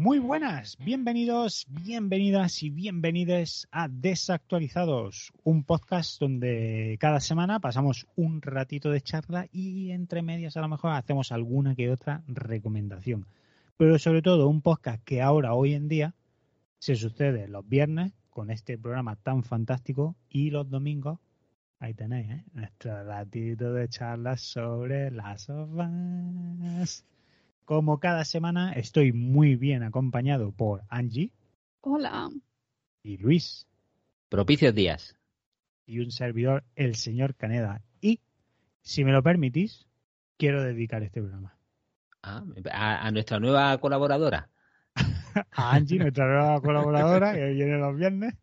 Muy buenas, bienvenidos, bienvenidas y bienvenides a Desactualizados, un podcast donde cada semana pasamos un ratito de charla y entre medias a lo mejor hacemos alguna que otra recomendación. Pero sobre todo un podcast que ahora, hoy en día, se sucede los viernes con este programa tan fantástico y los domingos, ahí tenéis, ¿eh? nuestro ratito de charla sobre las sofás. Como cada semana estoy muy bien acompañado por Angie. Hola. Y Luis. Propicios días. Y un servidor, el señor Caneda. Y, si me lo permitís, quiero dedicar este programa. Ah, a, nuestra nueva colaboradora. a Angie, nuestra nueva colaboradora, que viene los viernes.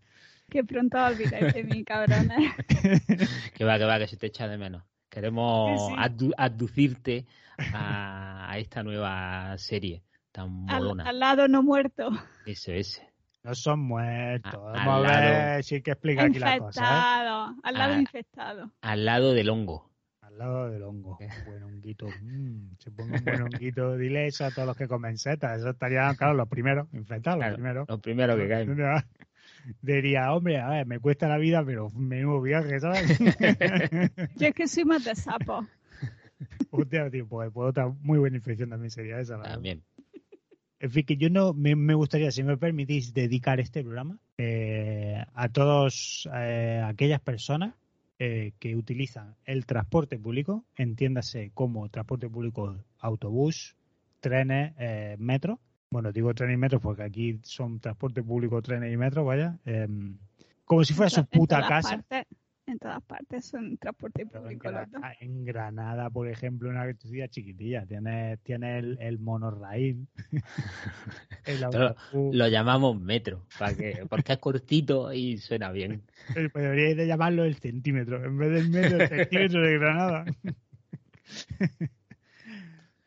Que pronto olvidáis de mí, cabrones. que va, que va, que se te echa de menos. Queremos aducirte a, esta nueva serie tan molona. Al, lado no muerto. Eso, ese. No son muertos. Vamos a ver si hay que explicar aquí la cosa. ¿eh? Al lado infectado. Al lado del hongo. Al lado del hongo. Un buen honguito. Mm, se ponga un buen honguito. Dile eso a todos los que comen setas. Eso estaría, claro, los primeros infectados. los primeros. Los primeros que caen. Diría, hombre, a ver, me cuesta la vida, pero menudo viaje, ¿sabes? Yo es que soy más de sapo. Hostia, tío, pues, pues, otra muy buena infección también sería esa. También. En fin, que yo no me, gustaría, si me permitís, dedicar este programa eh, a todas eh, aquellas personas eh, que utilizan el transporte público, entiéndase como transporte público autobús, trenes, metro. Bueno, digo trenes y metro porque aquí son transporte público, trenes y metro, vaya. Em, como si fuera su puta casa en todas partes son transporte público. En, Granada, por ejemplo, una ciudad chiquitilla, tiene, tiene el, el monorraíl. lo, llamamos metro, para que, porque es cortito y suena bien. Pues deberíais de llamarlo el centímetro, en vez del metro, el centímetro de Granada.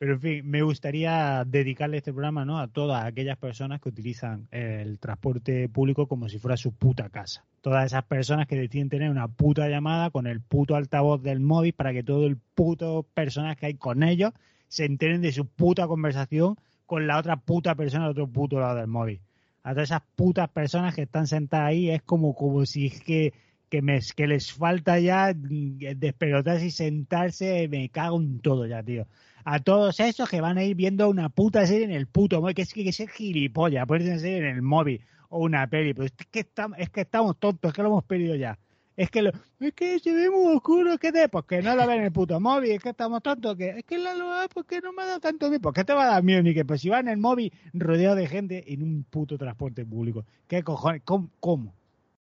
Pero en fin, me gustaría dedicarle este programa ¿no? a todas aquellas personas que utilizan el transporte público como si fuera su puta casa. Todas esas personas que deciden tener una puta llamada con el puto altavoz del móvil para que todo el puto personas que hay con ellos se enteren de su puta conversación con la otra puta persona del otro puto lado del móvil. A todas esas putas personas que están sentadas ahí es como, como si es que que, me, que les falta ya despelotarse y sentarse, me cago en todo ya, tío a todos esos que van a ir viendo una puta serie en el puto móvil, que es que, ser gilipollas, puede ser en el móvil o una peli, pero es que, estamos, es que estamos tontos, es que lo hemos pedido ya. Es que, lo, es que se ve muy oscuro, que de, pues que no lo ven en el puto móvil, es que estamos tontos, que es que la lo porque no me da tanto miedo, porque te va a dar miedo ni que pues si va en el móvil rodeado de gente en un puto transporte público. ¿Qué cojones? ¿Cómo? ¿Cómo?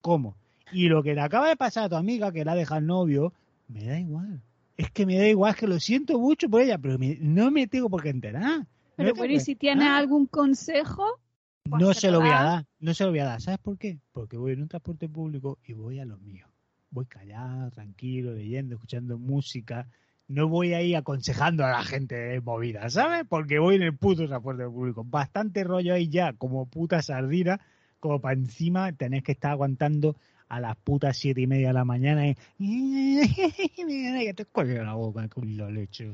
¿Cómo? Y lo que le acaba de pasar a tu amiga que la deja el novio, me da igual es que me da igual, que lo siento mucho por ella, pero no me tengo por qué enterar. Pero bueno, y si tiene algún consejo, pues no se lo voy a dar, no se lo voy a dar. ¿Sabes por qué? Porque voy en un transporte público y voy a lo mío. Voy callado, tranquilo, leyendo, escuchando música. No voy ahí aconsejando a la gente movida, ¿sabes? Porque voy en el puto transporte público. Bastante rollo ahí ya, como puta sardina, como para encima tenés que estar aguantando a las putas siete y media de la mañana y que te cuelga la boca con la leche.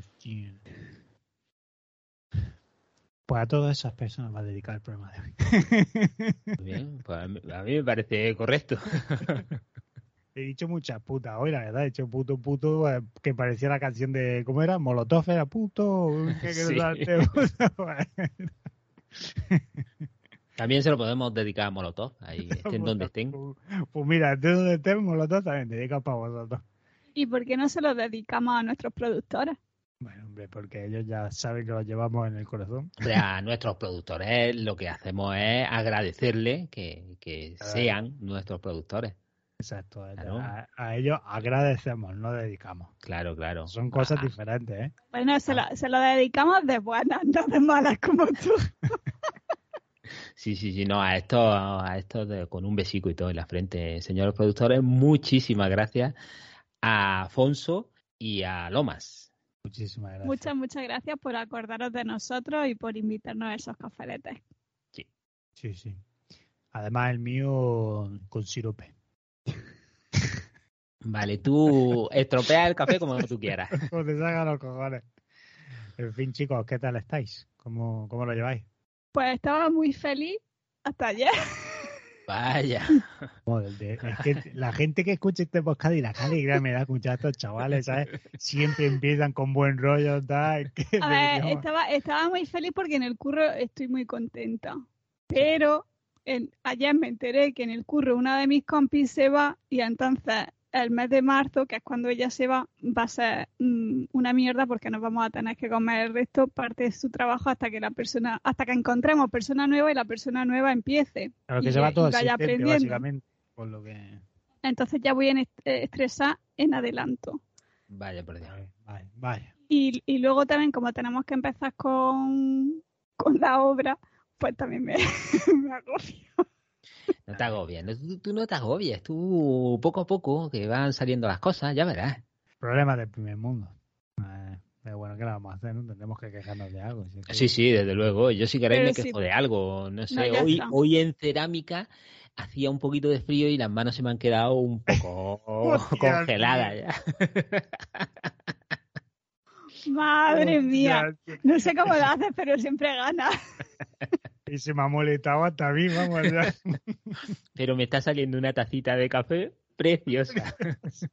Pues a todas esas personas va a dedicar el programa de hoy. Bien, pues a mí, me parece correcto. He dicho muchas putas hoy, la verdad. He dicho puto, puto, eh, que parecía la canción de, ¿cómo era? Molotov era puto. Que, sí. También se lo podemos dedicar a Molotov, ahí estén donde estén. Pues mira, de donde estén Molotov también dedica para vosotros. ¿Y por qué no se lo dedicamos a nuestros productores? Bueno, hombre, porque ellos ya saben que lo llevamos en el corazón. a nuestros productores lo que hacemos es agradecerles que, sean nuestros productores. Exacto, a, ellos agradecemos, no dedicamos. Claro, claro. Son cosas ah. diferentes, ¿eh? Bueno, se lo, se lo dedicamos de buenas, no de malas como tú. Sí, sí, sí, no, a esto, a esto con un besico y todo en la frente, señores productores, muchísimas gracias a Afonso y a Lomas. Muchísimas gracias. Muchas, muchas gracias por acordaros de nosotros y por invitarnos a esos cafeletes. Sí. Sí, sí. Además, el mío con sirope. Vale, tú estropea el café como tú quieras. como te salgan los cojones. En fin, chicos, ¿qué tal estáis? ¿Cómo, cómo lo lleváis? Pues estaba muy feliz hasta ayer. Vaya. Joder, es que la gente que escucha este podcast y la alegría me da escuchar a estos chavales, ¿sabes? Siempre empiezan con buen rollo, tal. que A ver, estaba, estaba muy feliz porque en el curro estoy muy contenta. Pero en- ayer me enteré que en el curro una de mis compis se va y entonces el mes de marzo, que es cuando ella se va, va a ser mm, una mierda porque nos vamos a tener que comer el resto parte de su trabajo hasta que la persona, hasta que encontremos persona nueva y la persona nueva empiece. Claro que y- se va todo vaya aprendiendo. básicamente. Por lo que. Entonces ya voy a eh, estresar en adelanto. Vaya por Dios. Vale, vaya. Y, y luego también, como tenemos que empezar con, con la obra, pues también me, me agobio. No te agobies, no- tú, tú no te agobies, tú poco a poco que van saliendo las cosas, ya verás. Problemas del primer mundo. Eh, pero bueno, ¿qué le vamos a hacer? no? Tendremos que quejarnos de algo. si es que- Sí, sí, desde luego. Yo si queréis Pero me sí. quejo de algo. No sé, hoy, está. hoy en cerámica hacía un poquito de frío y las manos se me han quedado un poco congeladas ya. Madre mía. No sé cómo lo haces, pero siempre gana. Y se me ha molestado hasta a mí, vamos. ya. Pero me está saliendo una tacita de café preciosa.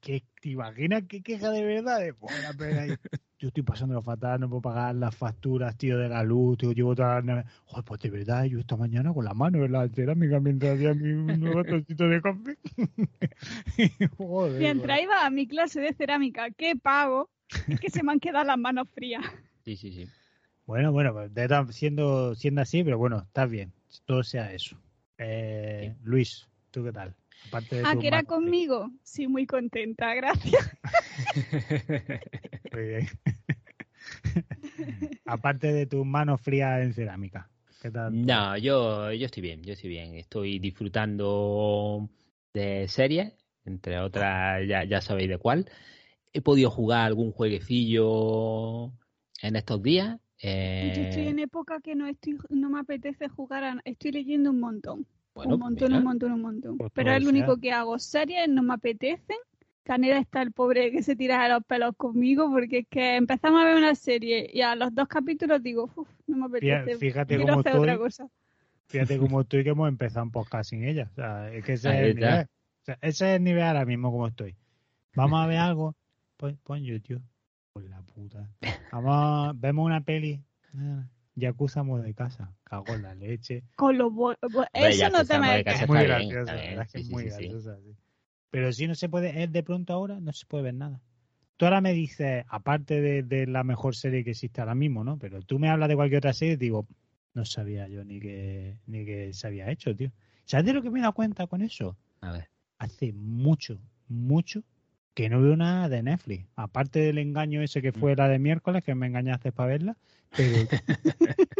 ¿Qué, ¿Te imaginas qué queja de verdad? De, "Buena pena, Yo estoy pasando fatal, no puedo pagar las facturas, tío, de la luz, tío, llevo toda la. Joder, pues de verdad, yo esta mañana con la mano en la cerámica mientras hacía mi nuevo tostito de café. Joder. Mientras iba a mi clase de cerámica, qué pago, es que se me han quedado las manos frías. Sí, sí, sí. Bueno, bueno, pues siendo, siendo así, pero bueno, está bien. Todo sea eso. Eh, Luis, ¿tú qué tal? Aparte de Ah, que era conmigo. Sí, muy contenta, gracias. Muy bien. Aparte de tus manos frías en cerámica. ¿Qué tal? No, yo, yo estoy bien, yo estoy bien. Estoy disfrutando de series, entre otras, ya, ya sabéis de cuál. He podido jugar algún jueguecillo en estos días. Eh, Yo estoy en época que no estoy, no me apetece jugar, a- estoy leyendo un montón. bueno, un montón, mira, un montón, un montón. Pues Pero es lo único que hago. Series no me apetecen. Canela está el pobre que se tira de los pelos conmigo porque es que empezamos a ver una serie y a los dos capítulos digo, uff, no me apetece. fíjate quiero cómo hacer estoy. otra cosa. Fíjate cómo estoy que hemos empezado un podcast sin ella. O sea, es que ese Ahí es el nivel. O sea, ese es el nivel ahora mismo como estoy. Vamos a ver algo. Pon, pon YouTube. Por la puta. Vamos, vemos una peli. Ah, Yakuza de casa. Cago en la leche. Con bo- Hombre, Eso no te me Es muy graciosa, la verdad es que es muy graciosa. sí. Pero si no se puede, es de pronto ahora, no se puede ver nada. Tú ahora me dices, aparte de, de la mejor serie que existe ahora mismo, ¿no? Pero tú me hablas de cualquier otra serie y digo, no sabía yo ni que, ni que se había hecho, tío. ¿Sabes de lo que me he dado cuenta con eso? A ver. Hace mucho, mucho que no veo nada de Netflix. Aparte del engaño ese que fue la de miércoles, que me engañaste para verla, pero,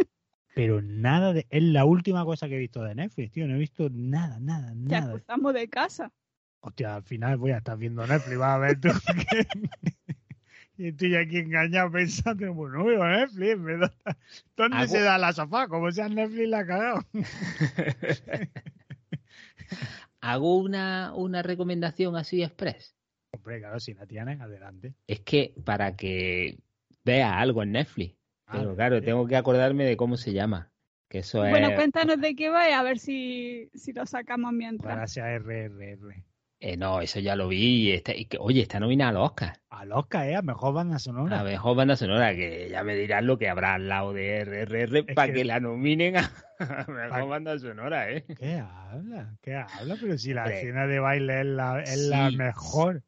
pero nada de... Es la última cosa que he visto de Netflix, tío. No he visto nada, nada, Ya nada. cruzamos de casa. Hostia, al final voy a estar viendo Netflix, vas a ver tú. que- y estoy aquí engañado pensando, pues no veo Netflix, ¿verdad? ¿Dónde Hago- se da la sofá? Como sea Netflix la ha cagado. Hago una, una recomendación así express. Hombre, claro, si la tienes, adelante. Es que para que veas algo en Netflix. Pero Ah, claro, sí. tengo que acordarme de cómo se llama. Que eso Bueno, es. cuéntanos de qué va y a ver si, si lo sacamos mientras. Gracias RRR. Eh, no, eso ya lo vi. y está- y que, oye, está nominada a los Oscar. Al Oscar, ¿eh? A mejor banda sonora. A mejor banda sonora, que ya me dirán lo que habrá al lado de RRR para que- que... la nominen a a mejor Pa- banda sonora, ¿eh? ¿Qué habla? ¿Qué habla? Pero si la escena de baile es la, es la Sí. mejor.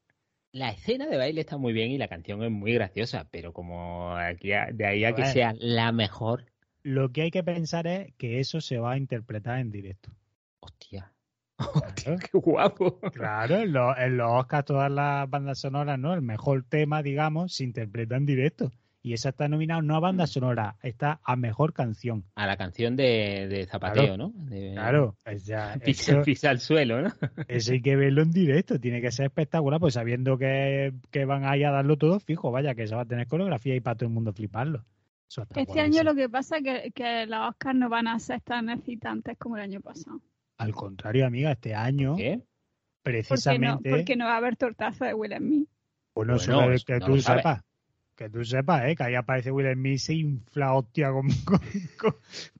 La escena de baile está muy bien y la canción es muy graciosa, pero como aquí a- de ahí a que sea la mejor, Lo que hay que pensar es que eso se va a interpretar en directo. hostia, Claro. qué guapo. Claro, en los, en los Oscars todas las bandas sonoras, ¿no? El mejor tema, digamos, se interpreta en directo. Y esa está nominada no a banda sonora, está a mejor canción. A la canción de, de Zapateo, ¿no? De- Claro, es ya, Pisa, eso, pisa el suelo, ¿no? eso hay que verlo en directo, tiene que ser espectacular, pues sabiendo que, que van ahí a darlo todo fijo, vaya, que se va a tener coreografía y para todo el mundo fliparlo. Este año lo que pasa es que, que los Oscars no van a ser tan excitantes como el año pasado. Al contrario, amiga, este año, ¿Qué? Porque no, precisamente, porque no va a haber tortazo de Will Smith. bueno, Bueno, solo que no tú sepas. Que tú sepas, ¿eh? que ahí aparece Will Smith se infla hostia con, con-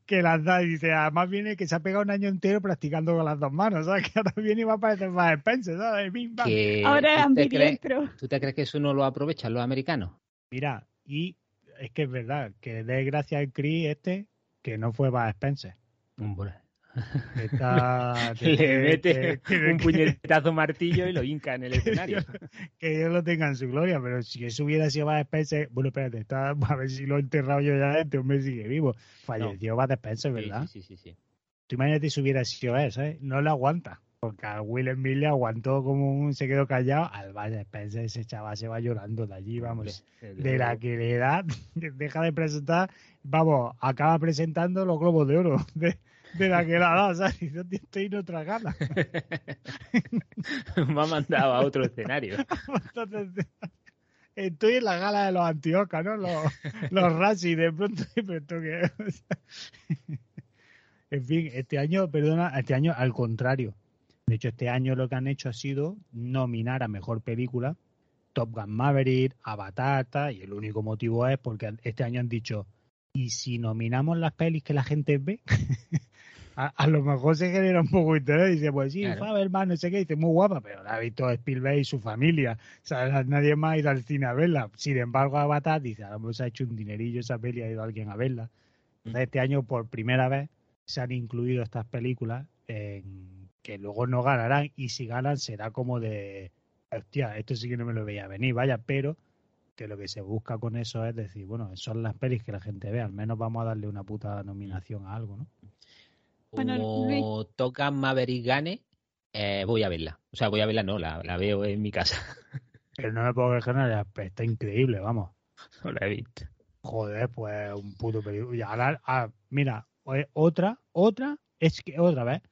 que las da y dice, además viene que se ha pegado un año entero practicando con las dos manos, ¿sabes? Que ahora viene y va a aparecer más Spencer, ¿sabes? Bim, bam. Que, Ahora es ¿tú, te crees, ambidiestro. ¿Tú te crees que eso no lo aprovechan los americanos? Mira, y es que es verdad, que dé gracias al Chris este, que no fue para Spencer. Hombre. Está, que- Le mete que- que- un puñetazo martillo y lo hinca en el escenario. que Dios lo tenga en su gloria, pero si eso hubiera sido Bud Spencer, bueno, espérate, está, a ver si lo he enterrado yo ya, este hombre sigue vivo. Falleció Bud Spencer, ¿verdad? Sí, sí, sí, sí. Tú imagínate si hubiera sido él, ¿sabes? No le aguanta, porque a Will Smith le aguantó como un, se quedó callado, al Bud Spencer ese chaval se va llorando de allí, vamos, Hombre, de la que le da, deja de presentar, vamos, acaba presentando los globos de oro de, de la que le ha dado, ¿sabes? "Tío, estoy en otra gala. Me ha mandado a otro escenario. Estoy en la gala de los Antioca, ¿no? Los, los y de pronto, pero sea, en fin, este año, perdona, este año al contrario. De hecho, este año lo que han hecho ha sido nominar a mejor película Top Gun Maverick, Avatar, y el único motivo es porque este año han dicho, ¿y si nominamos las pelis que la gente ve? A, a lo mejor se genera un poco de interés. Dice, pues sí, Claro. Faberman, no sé qué, dice, muy guapa, pero la ha visto Spielberg y su familia. O sea, nadie más ha ido al cine a verla. Sin embargo, Avatar dice, a lo mejor se ha hecho un dinerillo esa peli, ha ido alguien a verla. Entonces, este año, por primera vez, se han incluido estas películas en- que luego no ganarán. Y si ganan, será como de, hostia, esto sí que no me lo veía venir, vaya, pero que lo que se busca con eso es decir, bueno, son las pelis que la gente ve, al menos vamos a darle una puta nominación a algo, ¿no? Bueno, Como toca Maverick gane, eh, voy a verla. O sea, voy a verla, no, la, la veo en mi casa. Pero no me puedo quejar, nada, está increíble, vamos. No la he visto. Joder, pues un puto película. Y ahora, ah, mira, eh, otra, otra, es que otra vez.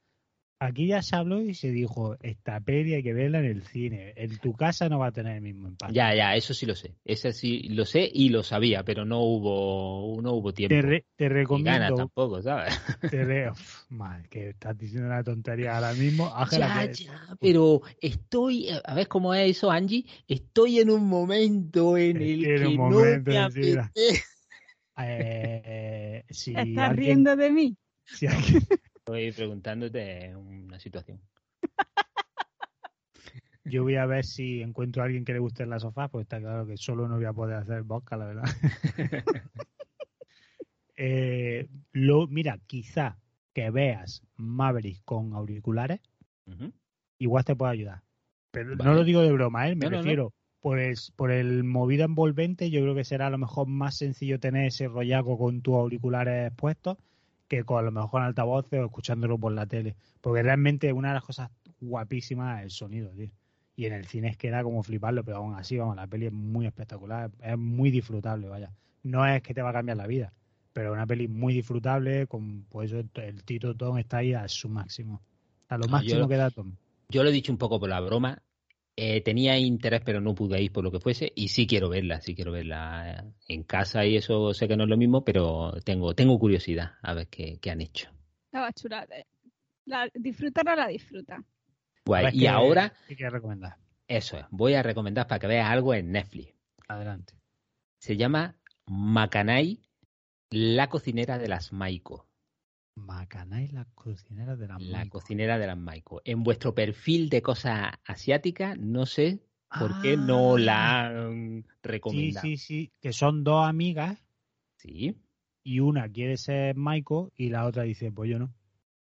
Aquí ya se habló y se dijo, esta peli hay que verla en el cine. En tu casa no va a tener el mismo impacto. Ya, ya, eso sí lo sé. Ese sí lo sé y lo sabía, pero no hubo, no hubo tiempo. Te, re- te y ganas recomiendo, tampoco, ¿sabes? te re- Uf, madre, que estás diciendo una tontería ahora mismo. Ya, que- ya, pero estoy, a ver cómo es eso, Angie. Estoy en un momento en el Estoy en que un no momento, me eh, si ¿Estás alguien- riendo de mí? si alguien- Estoy preguntándote una situación. yo voy a ver si encuentro a alguien que le guste la sofá, pues está claro que solo no voy a poder hacer vodka, la verdad. Eh, lo, mira, quizá que veas Maverick con auriculares, Ujú. igual te puede ayudar. Pero no lo digo de broma, ¿eh? me No, no, no. refiero. Por, el, por el movido envolvente, yo creo que será a lo mejor más sencillo tener ese rollaco con tus auriculares puestos que con a lo mejor en altavoces o escuchándolo por la tele. Porque realmente una de las cosas guapísimas es el sonido, tío. Y en el cine es que era como fliparlo, pero aún así, vamos, la peli es muy espectacular, es muy disfrutable, vaya. No es que te va a cambiar la vida, pero es una peli muy disfrutable, con pues eso, el Tito Tom está ahí a su máximo. A lo Ah, máximo yo- que da Tom. Yo lo he dicho un poco por la broma. Eh, tenía interés, pero no pude ir por lo que fuese. Y sí quiero verla, sí quiero verla en casa y eso sé que no es lo mismo, pero tengo, tengo curiosidad a ver qué, qué han hecho. Estaba chula. eh. La, disfrutarla la disfruta. Guay. Ver Y qué- ahora, ¿Qué recomendar? eso es, voy a recomendar para que veas algo en Netflix. Adelante. Se llama Macanay, la cocinera de las Maiko. Macanay, la cocinera de la La cocinera de las Maiko. En vuestro perfil de cosas asiáticas, no sé por qué no Ah, la han Sí, recomendado. sí, sí, que son dos amigas Sí. y una quiere ser Maiko y la otra dice, pues yo no.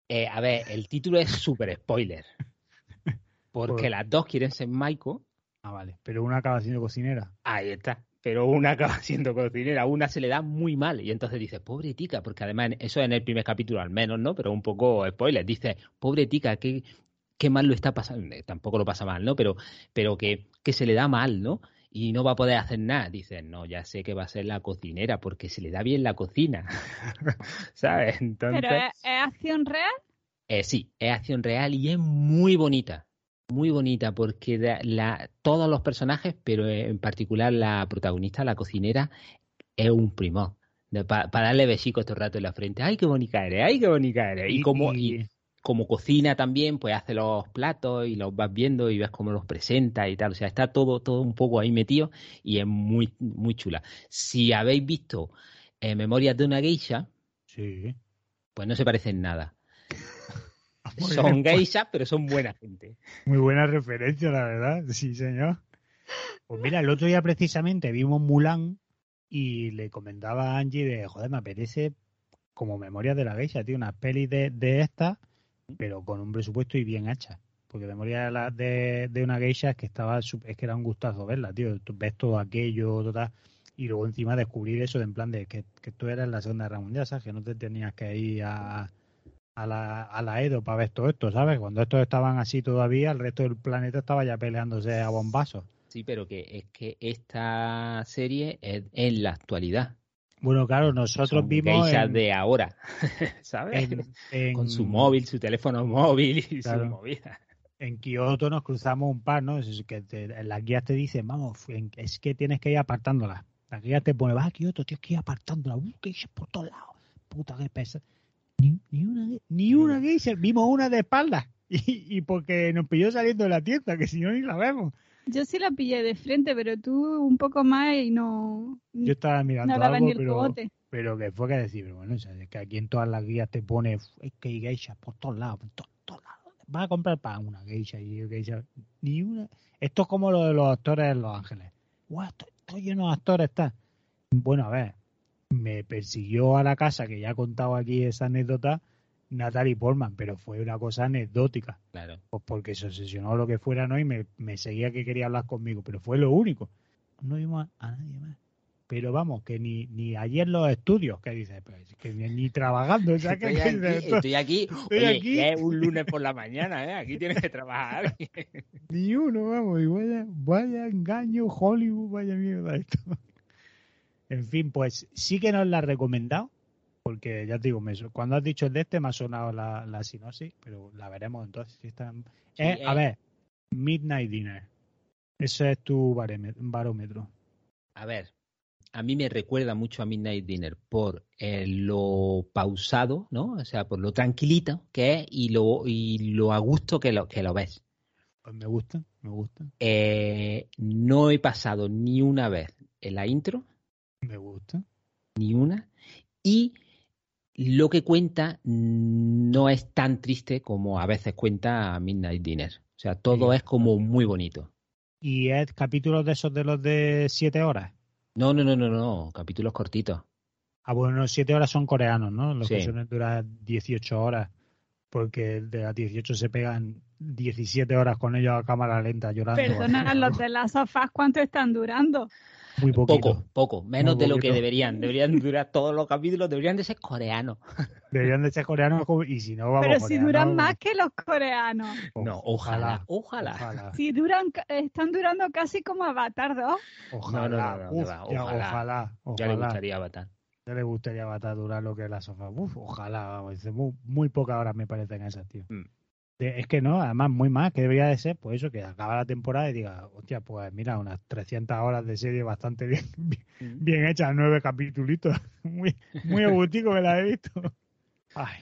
Eh, a ver, el título es súper spoiler. Porque Por- las dos quieren ser Maiko. Ah, vale, pero una acaba siendo cocinera. Ahí está. Pero una acaba siendo cocinera, una se le da muy mal. Y entonces dice, pobre tica, porque además eso en el primer capítulo al menos, ¿no? Pero un poco spoiler. Dice, pobre tica, qué, qué mal lo está pasando. Eh, Tampoco lo pasa mal, ¿no? Pero, pero que, que se le da mal, ¿no? Y no va a poder hacer nada. Dice, no, ya sé que va a ser la cocinera, porque se le da bien la cocina. ¿Sabes? Entonces. Pero ¿es, es acción real? Eh, sí, es acción real y es muy bonita. Muy bonita porque la, todos los personajes, pero en particular la protagonista, la cocinera, es un primor. Para darle besicos todo el rato en la frente. ¡Ay, qué bonita eres! ¡Ay, qué bonita eres! Y, como, y como cocina también, pues hace los platos y los vas viendo y ves cómo los presenta y tal. O sea, está todo, todo un poco ahí metido y es muy, muy chula. Si habéis visto eh, Memorias de una geisha, Sí. pues no se parecen nada. Muy son bien, pues, geishas, pero son buena gente. Muy buena referencia, la verdad. Sí, señor. Pues mira, el otro día precisamente vimos Mulan y le comentaba a Angie de, joder, me apetece como Memorias de la Geisha, tío, una peli de, de estas, pero con un presupuesto y bien hecha. Porque Memorias de, de, de una Geisha es que estaba, su- es que era un gustazo verla, tío. Tú ves todo aquello, total. Y luego encima descubrir eso de en plan de que, que tú eras en la Segunda Guerra Mundial, ¿sabes? Que no te tenías que ir a, a la, a la Edo para ver todo esto, ¿sabes? Cuando estos estaban así todavía, el resto del planeta estaba ya peleándose a bombazos. Sí, pero que es que esta serie es en la actualidad. Bueno, claro, nosotros Son vimos en, de ahora, ¿sabes? en, en- Con su móvil, su teléfono móvil y Claro. su movida. en Kioto nos cruzamos un par, ¿no? Es que te- en las guías te dicen, vamos, es que tienes que ir apartándolas. Las guías te pone, vas a Kioto, tienes que ir apartándolas. Uh, geishas por todos lados. Puta, qué pesa. Ni, ni una, ni una geisha. Vimos una de espaldas. Y, y porque nos pilló saliendo de la tienda, que si no ni la vemos. Yo sí la pillé de frente, pero tú un poco más y no, Yo estaba mirando no algo, el pero, cogote. pero que fue que decir, pero bueno, o sea, es que aquí en todas las guías te pone, es que hay geishas por todos lados, por to- todos lados. Vas a comprar para una geisha y geisha, ni una. Esto es como lo de los actores en Los Ángeles. Guau, esto, esto lleno de actores está. Bueno, a ver, me persiguió a la casa, que ya he contado aquí esa anécdota, Natalie Portman, pero fue una cosa anecdótica. Claro. Pues porque se obsesionó lo que fuera, ¿no? Y me, me seguía que quería hablar conmigo, pero fue lo único. No vimos a, a nadie más. Pero vamos, que ni, ni ayer los estudios, que dices, pues, que ni, ni trabajando, o sea, que Estoy que aquí, estoy aquí. Estoy Oye, aquí. que es un lunes por la mañana, ¿eh? Aquí tienes que trabajar. ni uno, vamos, y vaya, vaya engaño, Hollywood, vaya mierda esto. En fin, pues sí que nos la ha recomendado, porque ya te digo, me, cuando has dicho el de este me ha sonado la, la sinopsis, pero la veremos entonces. Si está, Sí, Eh, a eh. ver, Midnight Dinner. Ese es tu barómetro. A ver, a mí me recuerda mucho a Midnight Dinner por eh, lo pausado, ¿no? O sea, por lo tranquilito que es y lo, y lo a gusto que lo, que lo ves. Pues me gusta, me gusta, no he pasado ni una vez en la intro, me gusta. ni una, y lo que cuenta no es tan triste como a veces cuenta Midnight Dinner. O sea, todo Sí. es como muy bonito. ¿Y es capítulos de esos de los de siete horas? No, no, no, no, no, capítulos cortitos. Ah, bueno, los siete horas son coreanos, ¿no? Los que Sí. suelen durar 18 horas, porque de las 18 se pegan 17 horas con ellos a cámara lenta llorando. Perdona, los de las sofás, ¿cuánto están durando? Muy poquito. Poco, poco, menos de lo que deberían. Deberían durar todos los capítulos, deberían de ser coreanos. Deberían de ser coreanos y si no, vamos Pero si coreanos, duran más que los coreanos. No, ojalá, ojalá. Ojalá. Si duran, están durando casi como Avatar 2. Ojalá. No, no, no, no, que Uf, va, ya, ojalá. ojalá. Ya le ojalá. gustaría Avatar. Ya le gustaría matar durar lo que es la sofá. Uf, ojalá, vamos, muy, muy pocas horas me parecen esas, tío. Mm. De- es que no, además muy más, que debería de ser, pues eso, que acaba la temporada y diga, hostia, pues mira, unas 300 horas de serie bastante bien, bien, Mm. bien hechas, nueve capítulos, muy, muy agustico que la he visto. Ay.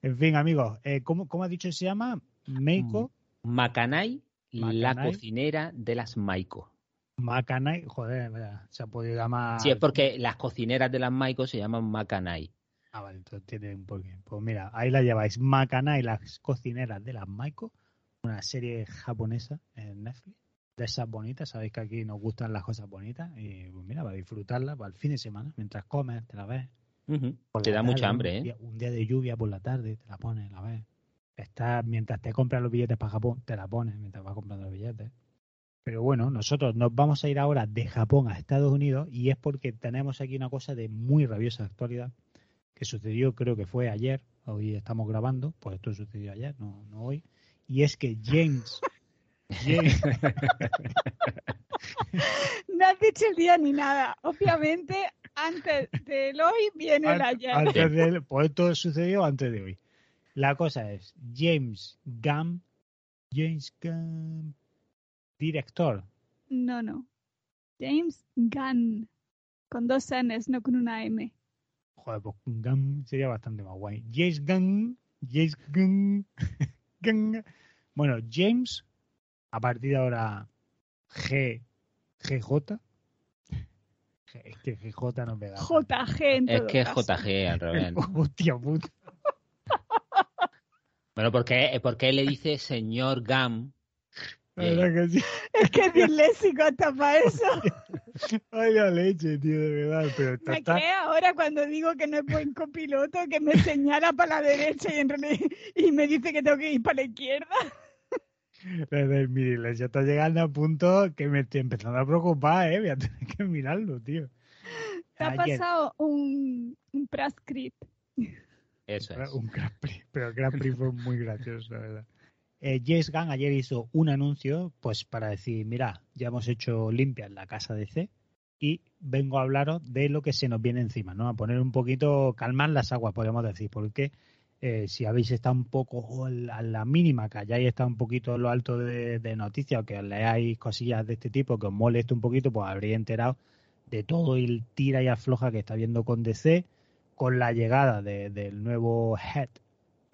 En fin, amigos, eh, ¿cómo, ¿cómo has dicho que se llama? Meiko, Makanai, la Makanai. cocinera de las Maiko. Makanai, joder, mira, se ha podido llamar... Sí, es porque las cocineras de las Maiko se llaman Makanai. Ah, vale, entonces tiene un porqué. Pues mira, ahí la lleváis. Macana y las cocineras de las Maiko, una serie japonesa en Netflix. De esas bonitas, sabéis que aquí nos gustan las cosas bonitas. Y pues mira, para disfrutarla, para el fin de semana, mientras comes, te la ves. Te da tarde, mucha un hambre, ¿eh? Un día de lluvia por la tarde, te la pones, la ves. Estás, mientras te compras los billetes para Japón, te la pones mientras vas comprando los billetes. Pero bueno, nosotros nos vamos a ir ahora de Japón a Estados Unidos y es porque tenemos aquí una cosa de muy rabiosa actualidad que sucedió, creo que fue ayer, hoy estamos grabando, pues esto sucedió ayer, no, no hoy, y es que James, James No has dicho el día ni nada. Obviamente, antes del hoy viene el ayer. Antes de, pues esto sucedió antes de hoy. La cosa es, James Gunn, James Gunn, director. No, no. James Gunn. Con dos N's, no con una M. Joder, pues Gunn sería bastante más guay. James Gunn, James Gunn. Gunn. Bueno, James, a partir de ahora, G, GJ. Es que GJ no me da. JG en Es todo que es caso. JG al revés. Hostia puta. Bueno, porque, porque él le dice señor Gam. La verdad que sí. Es que es disléxico hasta para eso. Ay, la leche, tío, de verdad. Pero está, Me cree ahora cuando digo que no es buen copiloto, que me señala para la derecha y, en realidad- y me dice que tengo que ir para la izquierda. Desde mi iglesia está llegando a punto que me estoy empezando a preocupar, ¿eh? Voy a tener que mirarlo, tío. Te ha pasado un, un prescript. Eso es. Un Grand Prix, pero el Grand Prix fue muy gracioso, la verdad. Eh, Gunn ayer hizo un anuncio, pues para decir, mira, ya hemos hecho limpia en la casa de C y vengo a hablaros de lo que se nos viene encima, ¿no? A poner un poquito, calmar las aguas, podríamos decir, porque eh, si habéis estado un poco a la mínima, que hayáis estado un poquito en lo alto de, noticias o que leáis cosillas de este tipo que os moleste un poquito, pues habréis enterado de todo el tira y afloja que está viendo con DC, con la llegada de- del nuevo head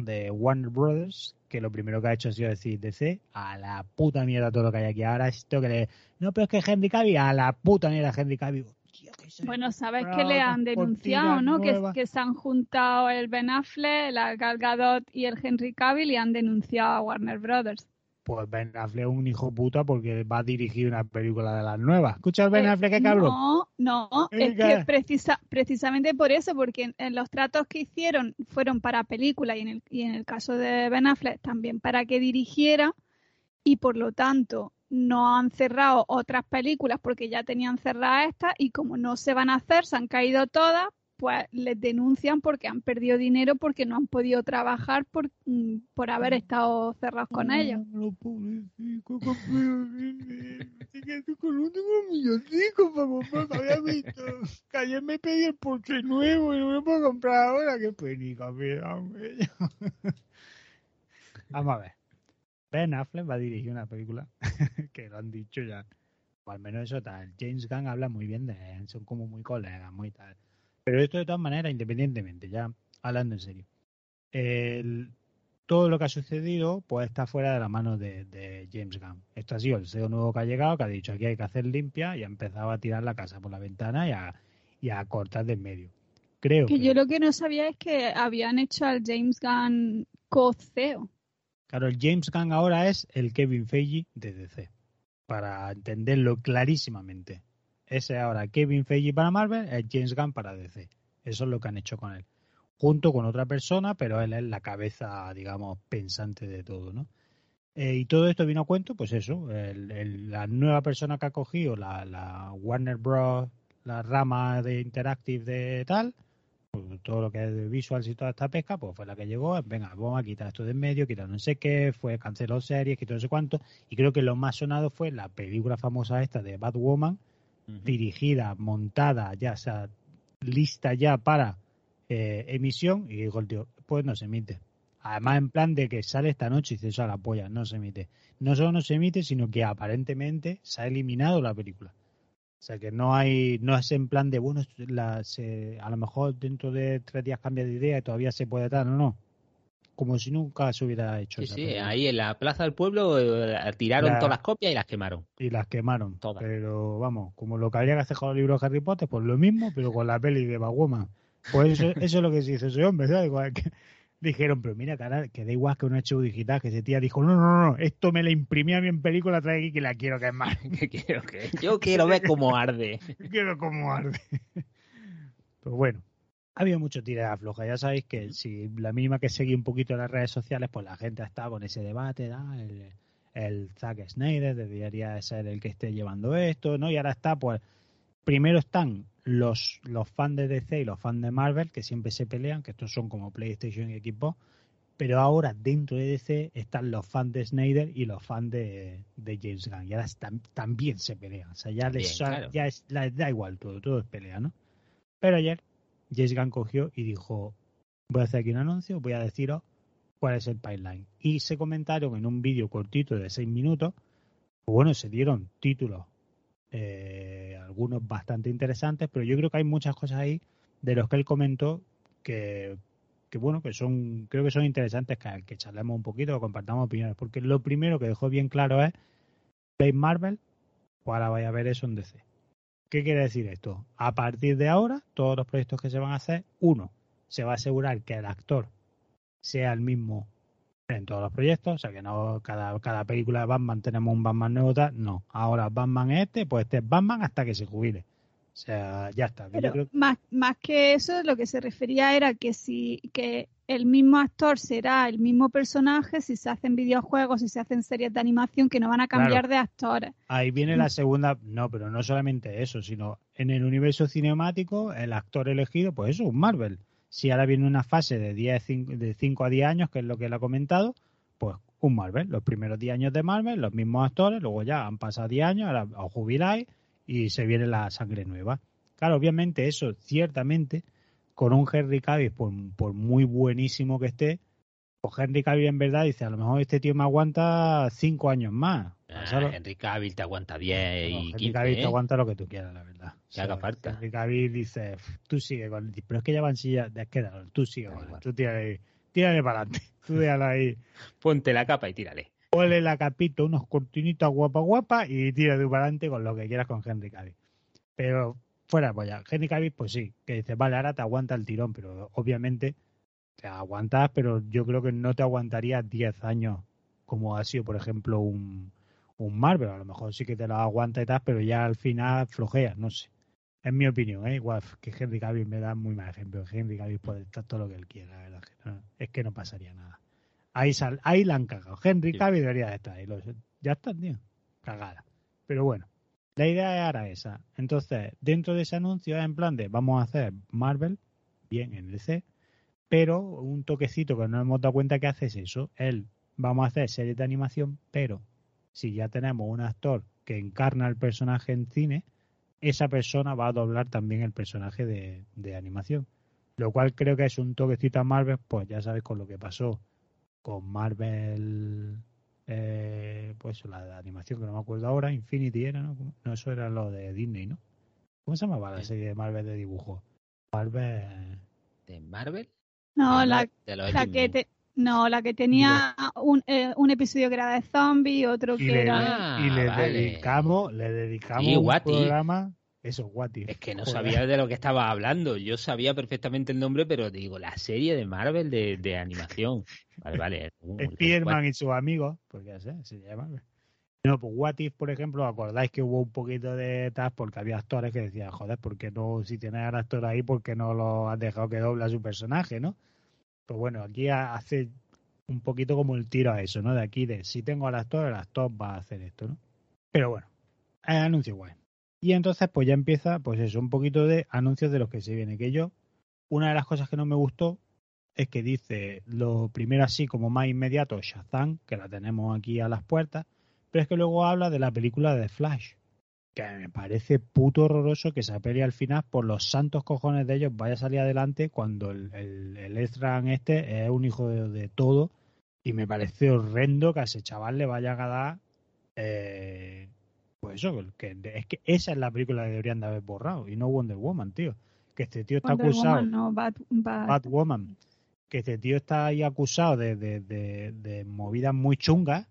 de Warner Brothers, que lo primero que ha hecho ha sido decir DC, a la puta mierda todo lo que hay aquí. Ahora esto que le... No, pero es que Henry Cavill, a la puta mierda Henry Cavill. Bueno, sabes que le han denunciado, ¿no? Que, que se han juntado el Ben Affleck, la Gal Gadot y el Henry Cavill y han denunciado a Warner Brothers. Pues Ben Affleck es un hijo puta porque va a dirigir una película de las nuevas. ¿Escucha Ben Eh, Affleck, qué cabrón? No, no, es que precisa, precisamente por eso, porque en, en los tratos que hicieron fueron para película y en, el, y en el caso de Ben Affleck también para que dirigiera y por lo tanto no han cerrado otras películas porque ya tenían cerradas estas y como no se van a hacer, se han caído todas, pues les denuncian porque han perdido dinero porque no han podido trabajar por, mm, por haber estado cerrados con ellos. Que ayer me pedí el Porsche nuevo y no me puedo comprar ahora. Qué penica. Vamos a ver. Ben Affleck va a dirigir una película que lo han dicho ya. O al menos eso tal. James Gunn habla muy bien de él, son como muy colegas, muy tal. Pero esto de todas maneras, independientemente, ya hablando en serio. El, todo lo que ha sucedido pues está fuera de la mano de, de James Gunn. Esto ha sido el CEO nuevo que ha llegado, que ha dicho aquí hay que hacer limpia y ha empezado a tirar la casa por la ventana y a, y a cortar de en medio. Creo Que que, yo lo que no sabía es que habían hecho al James Gunn co-CEO. claro, el James Gunn ahora es el Kevin Feige de DC, para entenderlo clarísimamente. Ese ahora Kevin Feige para Marvel, es James Gunn para DC. Eso es lo que han hecho con él. Junto con otra persona, pero él es la cabeza, digamos, pensante de todo, ¿no? Eh, y todo esto vino a cuento, pues eso, la nueva persona que ha cogido la, la Warner Bros., la rama de Interactive de tal, pues, todo lo que es de visuals y toda esta pesca, pues fue la que llegó, venga, vamos a quitar esto de en medio, quitar no sé qué, fue canceló series, quitó no sé cuánto, y creo que lo más sonado fue la película famosa esta de Batwoman, Dirigida, montada, ya, o sea, lista ya para eh, emisión, y dijo el tío, pues no se emite. Además, en plan de que sale esta noche y dice eso a la polla, no se emite. No solo no se emite, sino que aparentemente se ha eliminado la película. O sea que no hay, no es en plan de, bueno, la, se- a lo mejor dentro de tres días cambia de idea y todavía se puede dar, no, no. Como si nunca se hubiera hecho Sí, esa sí, película. ahí en la Plaza del Pueblo eh, tiraron La- todas las copias y las quemaron. y las quemaron. Todas. Pero vamos, como lo que habría que hacer con los libros de Harry Potter, pues lo mismo, pero con la peli de Batwoman. Pues eso, eso es lo que se hizo ese hombre, ¿sabes? Que dijeron, pero mira, cara, que da igual que un archivo digital, que ese tía dijo, no, no, no, esto me la imprimí a mí en película, trae aquí que la quiero quemar. ¿Qué quiero que? Yo quiero ver cómo arde. quiero como arde. Pues bueno, ha habido mucho tira de afloja. Ya sabéis que si la mínima que seguí un poquito en las redes sociales, pues la gente ha estado con ese debate, ¿da? el, el Zack Snyder debería ser el que esté llevando esto, ¿no? Y ahora está, pues, primero están los, los fans de DC y los fans de Marvel, que siempre se pelean, que estos son como PlayStation y Xbox, pero ahora dentro de DC están los fans de Snyder y los fans de, de James Gunn, y ahora están- también se pelean, o sea, ya les, Bien, claro. ya es- les da igual todo, todo es pelea, ¿no? Pero ayer James Gunn cogió y dijo, voy a hacer aquí un anuncio, voy a deciros cuál es el pipeline. Y se comentaron en un vídeo cortito de seis minutos, pues bueno, se dieron títulos, eh, algunos bastante interesantes, pero yo creo que hay muchas cosas ahí de los que él comentó que bueno, que son, creo que son interesantes que, que charlemos un poquito, que compartamos opiniones, porque lo primero que dejó bien claro es, ¿veis Marvel? Pues ahora vais a ver eso en DC. ¿Qué quiere decir esto? A partir de ahora, todos los proyectos que se van a hacer, uno, se va a asegurar que el actor sea el mismo en todos los proyectos, o sea que no cada, película de Batman tenemos un Batman nuevo, no, ahora Batman es este, pues este es Batman hasta que se jubile. O sea, ya está. Pero más, más que eso, lo que se refería era que si que el mismo actor será el mismo personaje si se hacen videojuegos, si se hacen series de animación, que no van a cambiar de actores. Ahí viene la segunda, no, pero no solamente eso, sino en el universo cinemático, el actor elegido, pues eso, un Marvel. Si ahora viene una fase de 10, de 5 a 10 años, que es lo que él ha comentado, pues un Marvel. Los primeros 10 años de Marvel, los mismos actores, luego ya han pasado 10 años, ahora os jubiláis y se viene la sangre nueva. Claro, obviamente eso, ciertamente, con un Henry Cavill, por, por muy buenísimo que esté, pues Henry Cavill en verdad dice, a lo mejor este tío me aguanta 5 años más. Ah, Henry Cavill te aguanta 10 y Henry 15, Cavill te ¿eh? aguanta lo que tú quieras, la verdad. Que haga falta. Henry Cavill dice, tú sigue con pero es que ya van silla, quédalo, tú sigue con él, tú tírale, tírale para adelante, tú déjalo ahí. Ponte la capa y tírale. Ponle la capita, unos cortinitos guapa guapa y tira de para adelante con lo que quieras con Henry Cavill. Pero fuera pues ya, Henry Cavill pues sí, que dice, vale, ahora te aguanta el tirón, pero obviamente te aguantas, pero yo creo que no te aguantaría 10 años como ha sido, por ejemplo, un, un Marvel. A lo mejor sí que te lo aguanta y tal, pero ya al final flojea, no sé. Es mi opinión, ¿eh? Igual que Henry Cavill me da muy mal ejemplo. Henry Cavill puede estar todo lo que él quiera, es que no pasaría nada. Ahí, sal, ahí la han cagado. Henry Cavill debería de estar ahí. ya está, tío. Cagada. Pero bueno, la idea era esa. Entonces, dentro de ese anuncio en plan de vamos a hacer Marvel, bien en el C, pero un toquecito que no hemos dado cuenta que hace es eso. Él, vamos a hacer series de animación, pero si ya tenemos un actor que encarna el personaje en cine, esa persona va a doblar también el personaje de, de animación. Lo cual creo que es un toquecito a Marvel, pues ya sabes con lo que pasó con Marvel, eh, pues la de animación que no me acuerdo ahora, Infinity era, ¿no? No, eso era lo de Disney, ¿no? ¿Cómo se llamaba la serie de Marvel de dibujo? Marvel. ¿De Marvel? No, la, la que te, no, la que tenía un, eh, un, episodio que era de zombie, otro que le, era. y le ah, dedicamos, le dedicamos un programa. Eso, Wati. Es que no sabía de lo que estaba hablando. Yo sabía perfectamente el nombre, pero digo, la serie de Marvel de, de animación. Vale, vale. Spiderman y sus amigos, porque ya sé, se llama. No, pues What If, por ejemplo, acordáis que hubo un poquito de tas porque había actores que decían, joder, ¿por qué no, si tienes al actor ahí, por qué no lo has dejado que dobla su personaje, no? Pues bueno, aquí hace un poquito como el tiro a eso, ¿no? De aquí de si tengo al actor, el actor va a hacer esto, ¿no? Pero bueno, anuncio guay. Y entonces pues ya empieza, pues eso, un poquito de anuncios de los que se viene. Que yo, una de las cosas que no me gustó es que dice lo primero así como más inmediato, Shazam, que la tenemos aquí a las puertas, pero es que luego habla de la película de Flash, que me parece puto horroroso que se peli al final por los santos cojones de ellos vaya a salir adelante cuando el, el, el este es un hijo de, todo y me parece horrendo que a ese chaval le vaya a dar eh, pues eso, que, es que esa es la película que deberían de haber borrado y no Wonder Woman, tío. Que este tío está acusado. no, Batwoman. Que este tío está ahí acusado de, de, de, de movidas muy chungas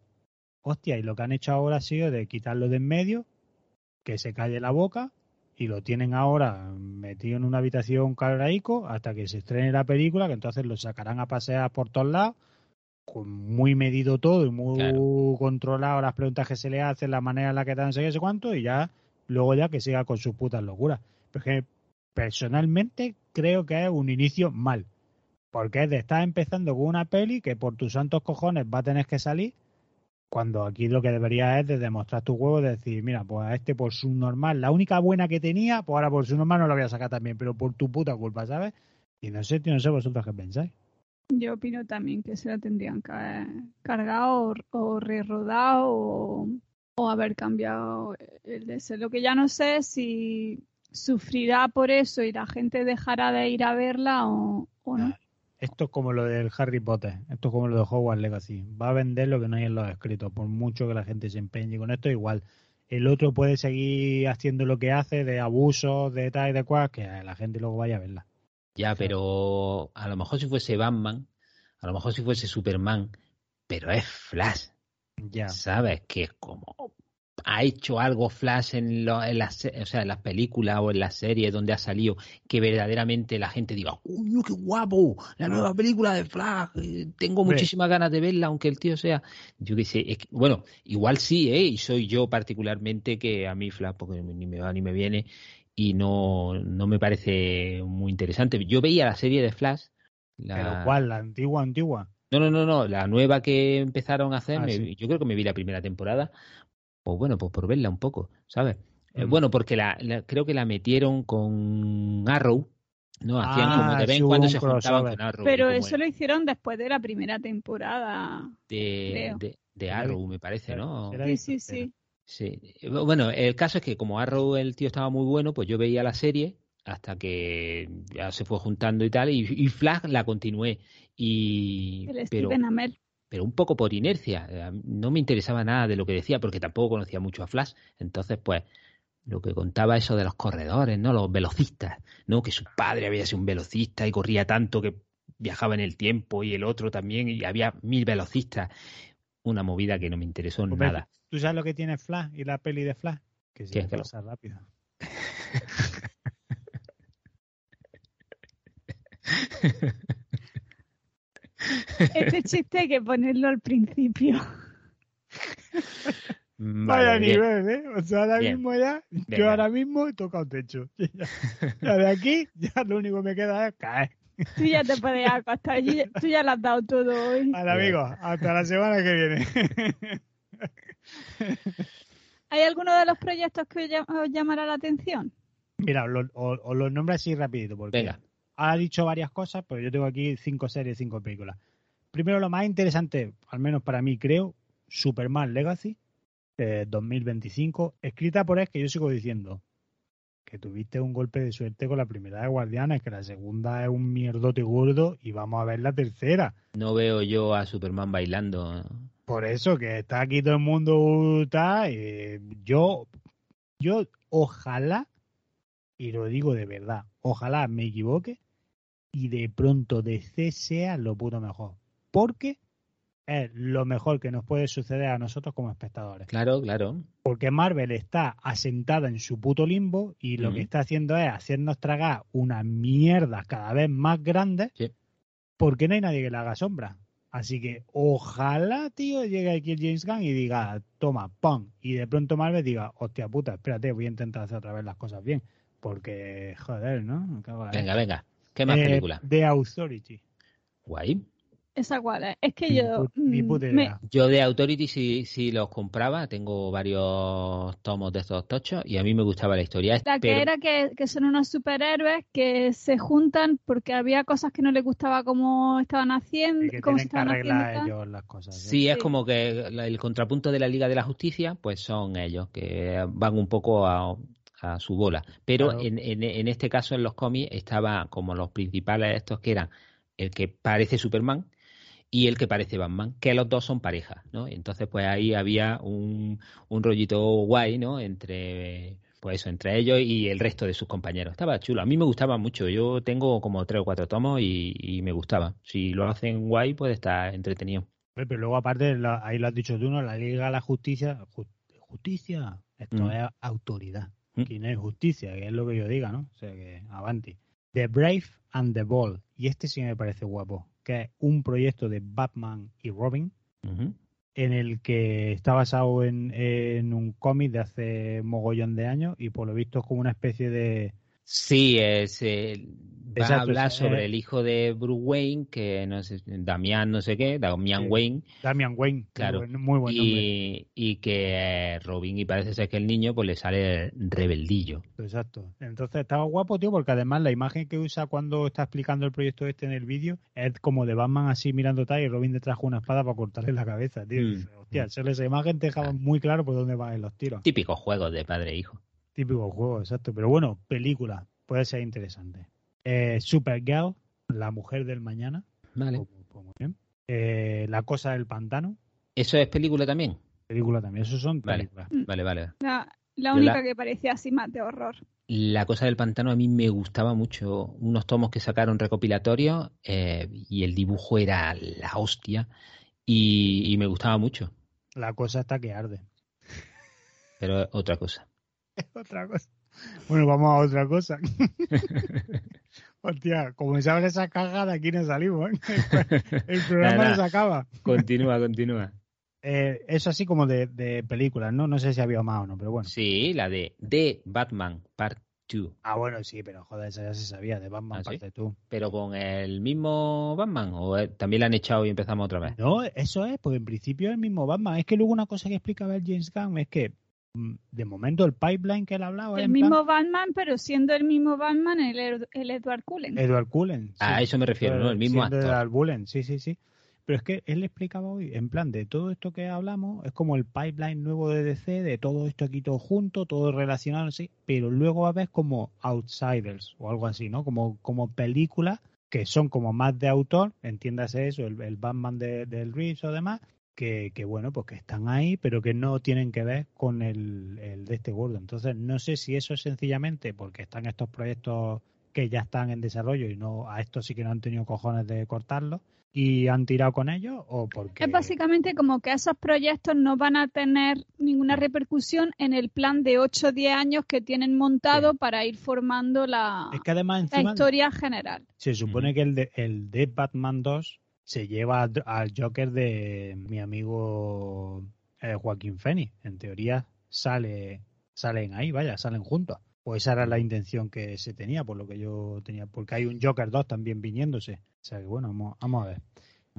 hostia, y lo que han hecho ahora ha sido de quitarlo de en medio, que se calle la boca, y lo tienen ahora metido en una habitación caraico hasta que se estrene la película, que entonces lo sacarán a pasear por todos lados, con muy medido todo y muy controlado las preguntas que se le hacen, la manera en la que dan, sé qué, sé cuánto, y ya, luego ya que siga con sus putas locuras. Porque personalmente creo que es un inicio mal. Porque es de estar empezando con una peli que por tus santos cojones va a tener que salir cuando aquí lo que debería es de demostrar tu juego, de decir, mira, pues a este por su normal, la única buena que tenía, pues ahora por su normal no la voy a sacar también, pero por tu puta culpa, ¿sabes? Y no sé, tío, no sé vosotros qué pensáis. Yo opino también que se la tendrían que cargado o, re-rodado o, haber cambiado el de ese. Lo que ya no sé es si sufrirá por eso y la gente dejará de ir a verla o, o no. Esto es como lo del Harry Potter, esto es como lo de Hogwarts Legacy. Va a vender lo que no hay en los escritos, por mucho que la gente se empeñe con esto, igual. El otro puede seguir haciendo lo que hace, de abusos, de tal y de cual, que la gente luego vaya a verla. Ya, pero a lo mejor si fuese Batman, a lo mejor si fuese Superman, pero es Flash. Ya. ¿Sabes? Que es como ha hecho algo Flash en, lo- en las, o sea, en las películas o en las series donde ha salido que verdaderamente la gente diga, ¡Coño, qué guapo! La nueva película de Flash, eh, tengo muchísimas ganas de verla, aunque el tío sea, yo qué sé, es que- bueno, igual sí, ¿eh? Y soy yo particularmente que a mí Flash, porque ni me va ni me viene, y no, no me parece muy interesante. Yo veía la serie de Flash. la- ¿Pero cuál? ¿La antigua, antigua? no, no, no, no, la nueva que empezaron a hacer, Ah, me- sí. yo creo que me vi la primera temporada, pues bueno, pues por verla un poco, ¿sabes? Eh, Mm. bueno, porque la, la- creo que la metieron con Arrow, ¿no? Hacían como Ah, de vez en cuando se juntaban crossover. con Arrow. Pero eso lo hicieron después de la primera temporada. de, creo. de, Arrow, me parece, ¿no? Sí, sí, sí. Sí. Eh, Bueno, el caso es que como Arrow el tío estaba muy bueno, pues yo veía la serie hasta que ya se fue juntando y tal, y, y Flash la continué. Y, El pero, pero un poco por inercia. Eh, No me interesaba nada de lo que decía porque tampoco conocía mucho a Flash. Entonces, pues, lo que contaba eso de los corredores, ¿no? Los velocistas, ¿no? Que su padre había sido un velocista y corría tanto que viajaba en el tiempo y el otro también y había mil velocistas. Una movida que no me interesó Hombre, nada. ¿Tú sabes lo que tiene Flash y la peli de Flash? Que ¿Qué se es que lo- pasa rápido. Este chiste hay que ponerlo al principio. Vale, Vaya bien. nivel, ¿eh? O sea, ahora Bien. mismo ya, yo ahora mismo he tocado techo. Ya, ya de aquí, ya lo único que me queda es caer. Tú ya te puedes acostar. yo ya- Tú ya lo has dado todo hoy. Vale, amigos, hasta la semana que viene. ¿Hay alguno de los proyectos que os llam- os llamará la atención? Mira, os lo- os os los nombro así rapidito, porque Venga. ha dicho varias cosas, pero yo tengo aquí cinco series, cinco películas. Primero, lo más interesante, al menos para mí creo, Superman Legacy, eh, 2025, escrita por él, que yo sigo diciendo que tuviste un golpe de suerte con la primera de Guardianes, que la segunda es un mierdote gordo y vamos a ver la tercera. No veo yo a Superman bailando. Por eso que está aquí todo el mundo uh, está, eh, yo yo ojalá y lo digo de verdad, ojalá me equivoque y de pronto DC sea lo puto mejor, porque es lo mejor que nos puede suceder a nosotros como espectadores. Claro, claro. Porque Marvel está asentada en su puto limbo y lo que está haciendo es hacernos tragar una mierda cada vez más grande Sí. porque no hay nadie que le haga sombra. Así que ojalá, tío, llegue aquí el James Gunn y diga, toma, pum, y de pronto Marvel diga, hostia puta, espérate, voy a intentar hacer otra vez las cosas bien. Porque, joder, ¿no? Venga, venga. ¿Qué más Eh, película? The Authority. Guay. ¿Esa cuál es? Es que Ni yo. ni mm, puta me- idea. Yo de Authority sí, sí los compraba, tengo varios tomos de estos tochos y a mí me gustaba la historia. La que pero- era que, que son unos superhéroes que se juntan porque había cosas que no les gustaba cómo estaban haciendo, Y que cómo se tienen que estaban haciendo. y arreglar tal. ellos las cosas. ¿eh? Sí, es Sí. como que el contrapunto de la Liga de la Justicia, pues son ellos, que van un poco a, a su bola. Pero Claro. en, en, en este caso, en los cómics, estaba como los principales estos que eran el que parece Superman y el que parece Batman, que los dos son pareja, ¿no? Entonces, pues ahí había un, un rollito guay, ¿no? Entre pues eso, entre ellos y el resto de sus compañeros. Estaba chulo. A mí me gustaba mucho. Yo tengo como tres o cuatro tomos y, y me gustaba. Si lo hacen guay, puede estar entretenido. Pero luego, aparte, la- ahí lo has dicho tú, ¿no? La Liga de la Justicia. ju- justicia. Esto Mm. es autoridad. Mm. No es justicia, que es lo que yo diga, ¿no? O sea que, avanti. The Brave and the Bold. Y este sí me parece guapo. Que es un proyecto de Batman y Robin. En el que está basado en, en un cómic de hace mogollón de años. Y por lo visto es como una especie de. Sí, es, eh, va Exacto, a hablar sobre eh, el hijo de Bruce Wayne, que no sé, Damián no sé qué, Damián Sí. Wayne, Damian Wayne. Muy Claro. buen- Muy buen nombre. y, y que eh, Robin, y parece ser que el niño pues le sale rebeldillo. Exacto. Entonces estaba guapo, tío, porque además la imagen que usa cuando está explicando el proyecto este en el vídeo es como de Batman así mirando tal y Robin detrás con una espada para cortarle la cabeza, tío. Mm, Hostia, mm. esa imagen te dejaba Ah. muy claro por dónde van los tiros. Típicos juegos de padre e hijo. Típico juego, exacto. Pero bueno, película, puede ser interesante. Eh, Supergirl, la mujer del mañana. Vale. Muy bien. Eh, la cosa del pantano, ¿Eso es película también? película también. Esos son películas. Vale, vale. La, la única la- que parecía así más de horror. La cosa del pantano a mí me gustaba mucho. Unos tomos que sacaron recopilatorios eh, y el dibujo era la hostia y, y me gustaba mucho. La cosa está que arde. Pero otra cosa. Otra cosa. Bueno, vamos a otra cosa. Hostia, como se abre esa caja, de aquí no salimos. ¿eh? El programa no se acaba. Continúa, continúa. Eh, eso así como de, de películas, ¿no? No sé si había más o no, pero bueno. Sí, la de The Batman Part 2. Ah, bueno, sí, pero joder, esa ya se sabía, de Batman ¿Ah, parte tú. ¿Pero con el mismo Batman? ¿O eh, también la han echado y empezamos otra vez? No, eso es, pues en principio es el mismo Batman. Es que luego una cosa que explicaba el James Gunn es que de momento el pipeline que él hablaba es El plan mismo Batman, pero siendo el mismo Batman el, el Edward Cullen. Edward Cullen. A sí. eso me refiero, ¿no? El mismo actor. Edward Cullen, sí, sí, sí. Pero es que él explicaba hoy, en plan, de todo esto que hablamos, es como el pipeline nuevo de DC, de todo esto aquí todo junto, todo relacionado, sí, pero luego va a haber como outsiders o algo así, ¿no? Como, como películas que son como más de autor, entiéndase eso, el, el Batman de, del Reeves o demás, que, que bueno, pues que están ahí, pero que no tienen que ver con el, el de este gordo. Entonces, no sé si eso es sencillamente porque están estos proyectos que ya están en desarrollo y no a estos sí que no han tenido cojones de cortarlos y han tirado con ellos o porque Es básicamente como que esos proyectos no van a tener ninguna repercusión en el plan de 8 o 10 años que tienen montado Sí. para ir formando la, es que además la historia general. se supone que el de, el de Batman 2 se lleva al- Joker de mi amigo eh, Joaquín Phoenix. En teoría sale salen ahí, vaya, salen juntos. Pues esa era la intención que se tenía, por lo que yo tenía, porque hay un Joker 2 también viniéndose. O sea que bueno, vamos, vamos a ver.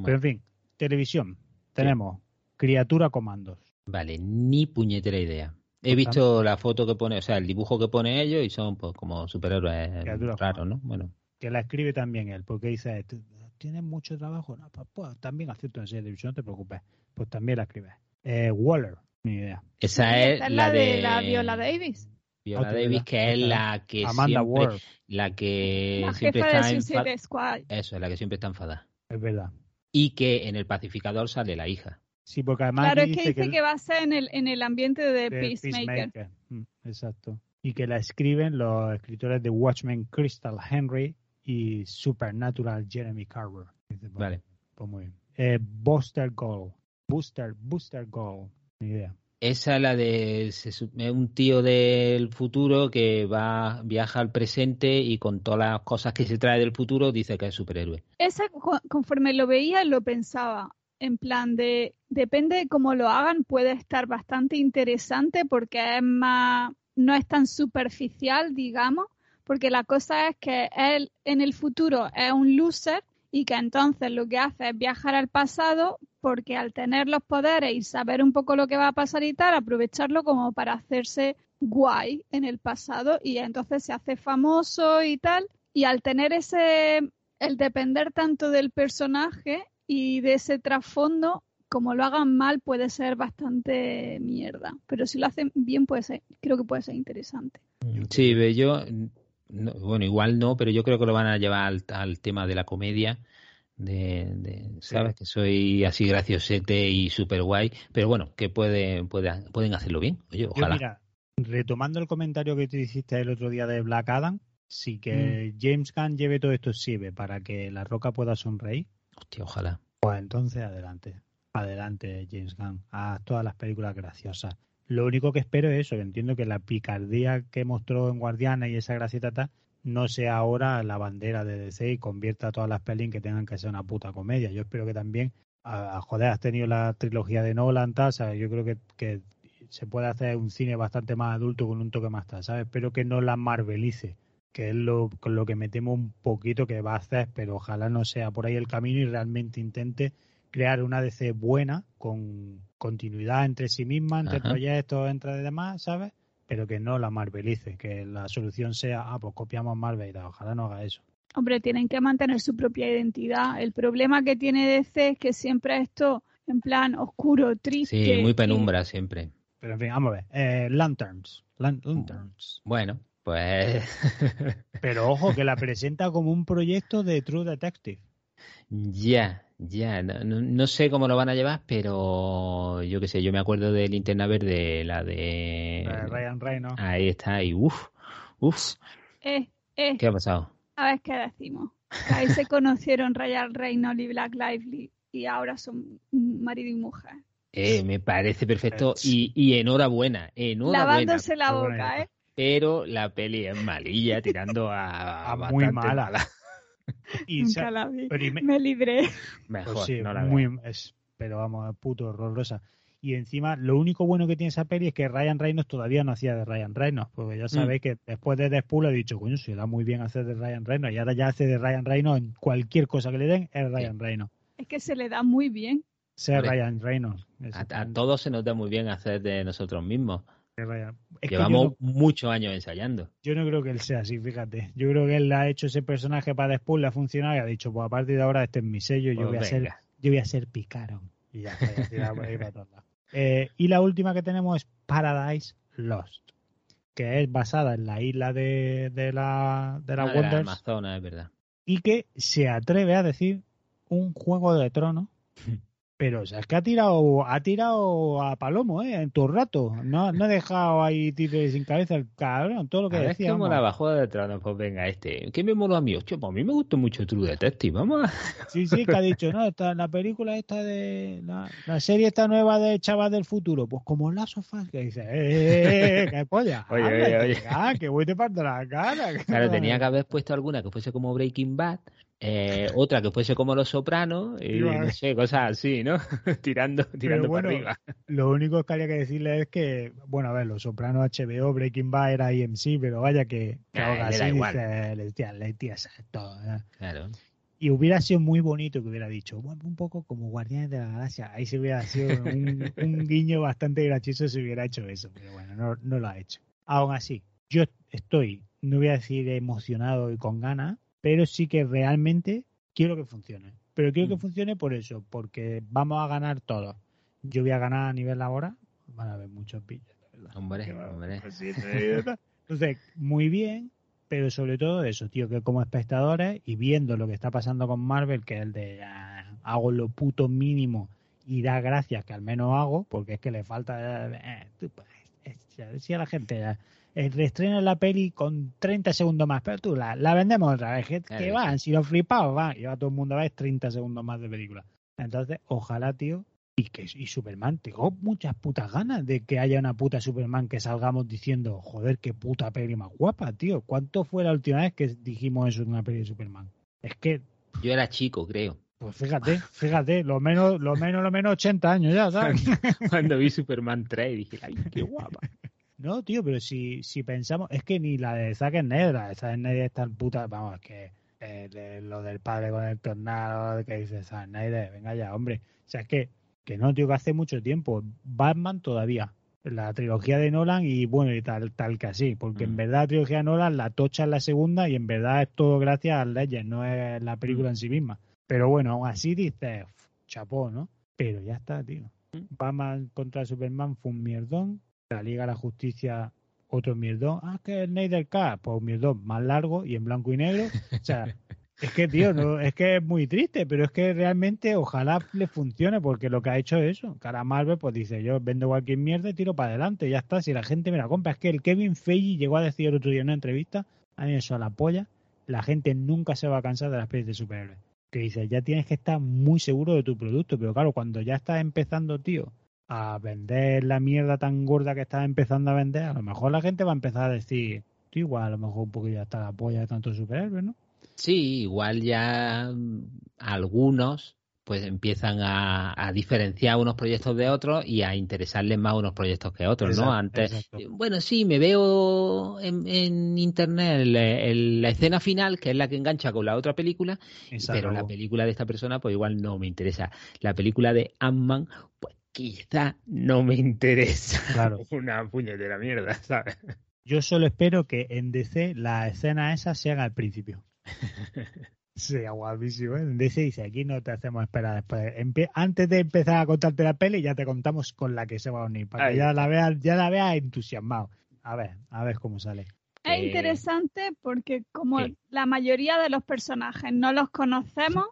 Pero en fin, televisión. Tenemos Criatura Comandos. Vale, ni puñetera idea. He visto la foto que pone, o sea, el dibujo que pone ellos y son pues como superhéroes Criaturas raros, ¿no? Bueno, que la escribe también él, porque dice, "¿Tú- ¿tienes mucho trabajo? No, pues, pues, también acepto en serie de televisión, no te preocupes. Pues también la escribe. Eh, Waller, ni idea. esa es la de la Viola Davis, Viola Otra Davis, que es la que Amanda siempre, la que la siempre jefa de está Suicide enfadada. Squad. Eso, es la que siempre está enfadada. es verdad. Y que en el pacificador sale la hija. Sí, porque además Claro, es que dice el- que va a ser en el, en el ambiente de, de Peacemaker. Peacemaker. Mm, exacto. Y que la escriben los escritores de Watchmen Crystal Henry y Supernatural Jeremy Carver. Vale. Pues muy bien. Eh, Buster Gold. Booster, Booster Gold. Ni idea. Esa es la de es un tío del futuro que va viaja al presente y con todas las cosas que se trae del futuro dice que es superhéroe. Esa, co- conforme lo veía, lo pensaba. En plan de, depende de cómo lo hagan, puede estar bastante interesante porque es más, no es tan superficial, digamos, porque la cosa es que él en el futuro es un loser y que entonces lo que hace es viajar al pasado porque al tener los poderes y saber un poco lo que va a pasar y tal, aprovecharlo como para hacerse guay en el pasado y entonces se hace famoso y tal. Y al tener ese, el depender tanto del personaje y de ese trasfondo, como lo hagan mal puede ser bastante mierda. Pero si lo hacen bien, puede ser, creo que puede ser interesante. Sí, ve, yo, no, bueno, igual no, pero yo creo que lo van a llevar al, al tema de la comedia, de, de, sabes que soy así graciosete y super guay, pero bueno, que puede, puede- pueden hacerlo bien. Oye, Yo, ojalá. mira, retomando el comentario que tú hiciste el otro día de Black Adam, sí Mm. que James Gunn lleve todo esto sirve para que la roca pueda sonreír, Hostia, ojalá. pues entonces adelante. Adelante, James Gunn. Haz todas las películas graciosas. Lo único que espero es eso, que entiendo que la picardía que mostró en Guardiana y esa gracieta tal, no sea ahora la bandera de DC y convierta todas las pelis en que tengan que ser una puta comedia. Yo espero que también, a, a- joder, has tenido la trilogía de Nolan, tal, ¿sabes? Yo creo que, que se puede hacer un cine bastante más adulto con un toque más tal, ¿sabes? Espero que no la marvelice, que es lo, con lo que me temo un poquito que va a hacer, pero ojalá no sea por ahí el camino y realmente intente crear una DC buena, con continuidad entre sí misma, entre Ajá. proyectos, entre demás, ¿sabes? Pero que no la marvelice, que la solución sea, ah, pues copiamos Marvel. Ojalá no haga eso. Hombre, tienen que mantener su propia identidad. El problema que tiene DC es que siempre esto en plan oscuro, triste. Sí, muy y- penumbra siempre. Pero en fin, vamos a ver. Eh, Lanterns. Lan- Lanterns. Bueno, pues Pero ojo, que la presenta como un proyecto de True Detective. Ya, ya, no, sé cómo lo van a llevar, pero yo qué sé, yo me acuerdo de Linterna Verde, la de... Eh, Ryan Reynolds. Ahí está, y uff, Uf, Eh, eh, ¿qué ha pasado? a ver qué decimos. Ahí se conocieron Ryan Reynolds y Black Lively y ahora son marido y mujer. Eh, me parece perfecto y, y enhorabuena, enhorabuena. Lavándose la boca, ¿eh? Pero la peli es malilla, tirando a, A muy bastante mala. Y Nunca la vi. me- Me libré. Mejor, pues sí, no la muy, veo. es, pero vamos, puto horrorosa. Y encima, lo único bueno que tiene esa peli es que Ryan Reynolds todavía no hacía de Ryan Reynolds, porque Mm. ya sabéis que después de Deadpool he dicho, coño, se da muy bien hacer de Ryan Reynolds, y ahora ya hace de Ryan Reynolds en cualquier cosa que le den, es Ryan Reynolds. Es que se le da muy bien. Hombre, Ryan Reynolds. A, a todos se nos da muy bien hacer de nosotros mismos. Es Llevamos yo, no, muchos años ensayando. yo no creo que él sea así, fíjate. Yo creo que él ha hecho ese personaje para Deadpool, le ha funcionado y ha dicho, pues a partir de ahora este es mi sello, yo Pues voy a ser yo voy a ser Picaron. Y ya por ahí para todos lados. Eh, y la última que tenemos es Paradise Lost, que es basada en la isla de, de la, de la Ah, de las Wonders Amazonas, es verdad. y que se atreve a decir un juego de tronos. Pero o sea, es que ha tirado, ha tirado a Palomo, ¿eh? En todo el rato. No, no ha dejado ahí títeres sin cabeza el cabrón, todo lo que A decía. mola de tronos. Pues venga, este. ¿Qué me moló a mí? Hostia, pues a mí me gustó mucho True Detective. Vamos a... Sí, sí, que ha dicho, no, esta, la película esta de. La, la serie esta nueva de Chaval del Futuro, pues como las sofás, que dice, ¡eh, eh, eh, qué polla! Oye, oye, oye. diga, que voy te parto la cara. Claro, tenía que haber puesto alguna que fuese como Breaking Bad, eh, otra que fuese como Los Sopranos, y no sé, cosas así, ¿no? tirando tirando bueno, para arriba. Lo único que habría que decirle es que, bueno, a ver, Los Sopranos HBO, Breaking Bad era IMC, pero vaya que, que da así igual. dice, le tía, le tía, todo. Claro. Y hubiera sido muy bonito que hubiera dicho, bueno, un poco como Guardianes de la Galaxia. Ahí se hubiera sido un, un guiño bastante gracioso si hubiera hecho eso, pero bueno, no, no lo ha hecho. Aún así, yo estoy, no voy a decir emocionado y con ganas, pero sí que realmente quiero que funcione. Pero quiero que Mm. funcione por eso, porque vamos a ganar todos. Yo voy a ganar a nivel laboral, van a haber muchos pillos. de verdad. Hombre, va- hombre. pues Entonces, muy bien, pero sobre todo eso, tío, que como espectadores y viendo lo que está pasando con Marvel, que es el de ah, hago lo puto mínimo y da gracias que al menos hago, porque es que le falta. eh, tú, pues, eh, decía la gente, eh, reestrena la peli con 30 segundos más, pero tú la, la vendemos otra vez, que, que van, si los flipados van, y va todo el mundo a ver 30 segundos más de película. Entonces, ojalá, tío, y que y Superman, tengo muchas putas ganas de que haya una puta Superman que salgamos diciendo, joder, qué puta peli más guapa, tío. ¿Cuánto fue la última vez que dijimos eso en una peli de Superman? Es que, Yo era chico, creo. pues fíjate, fíjate, lo menos, lo menos, lo menos 80 años ya, ¿sabes? Cuando vi Superman 3 dije, ay, qué guapa. No, tío, pero si, si pensamos, es que ni la de Zack Snyder, la de Zack Snyder es tan puta, vamos, es que eh, de- lo del padre con el tornado, que dice Zack Snyder, venga ya, hombre. O sea, es que, que no, tío, que hace mucho tiempo. Batman todavía, la trilogía de Nolan y bueno, y tal, tal que así, porque en Mm. verdad la trilogía de Nolan la tocha en la segunda y en verdad es todo gracias a Legend, no es la película Mm. en sí misma. Pero bueno, aún así dices, "Uf, chapó, ¿no? Pero ya está, tío. Mm. Batman contra Superman fue un mierdón. La Liga de la Justicia, otro mierdón. Ah, que el Snyder Cut, pues un mierdón más largo y en blanco y negro. O sea, es que, tío, no, es que es muy triste, pero es que realmente ojalá le funcione, porque lo que ha hecho es eso. Cara Marvel, pues dice, yo vendo cualquier mierda y tiro para adelante, ya está. Si la gente me la compra, es que el Kevin Feige llegó a decir el otro día en una entrevista, a mí eso a la polla, la gente nunca se va a cansar de las pelis de superhéroes. Que dice, ya tienes que estar muy seguro de tu producto, pero claro, cuando ya estás empezando, tío, a vender la mierda tan gorda que estás empezando a vender, a lo mejor la gente va a empezar a decir, igual a lo mejor un poquillo hasta la polla de tantos superhéroes, ¿no? Sí, igual ya mm, algunos pues empiezan a, a diferenciar unos proyectos de otros y a interesarles más unos proyectos que otros, ¿no? Antes, exacto. eh, bueno, sí, me veo en, en internet el- el- la escena final, que es la que engancha con la otra película, pero la película de esta persona pues igual no me interesa. La película de Ant-Man, pues quizá no me interesa. Claro. Una puñetera mierda, ¿sabes? Yo solo espero que en DC la escena esa se haga al principio. Sería guapísimo, ¿eh? En DC dice, aquí no te hacemos esperar después. Antes de empezar a contarte la peli, ya te contamos con la que se va a unir, para Ahí que ya la veas, ya la veas entusiasmado. A ver, a ver cómo sale. Es Eh, interesante porque como la mayoría de los personajes no los conocemos,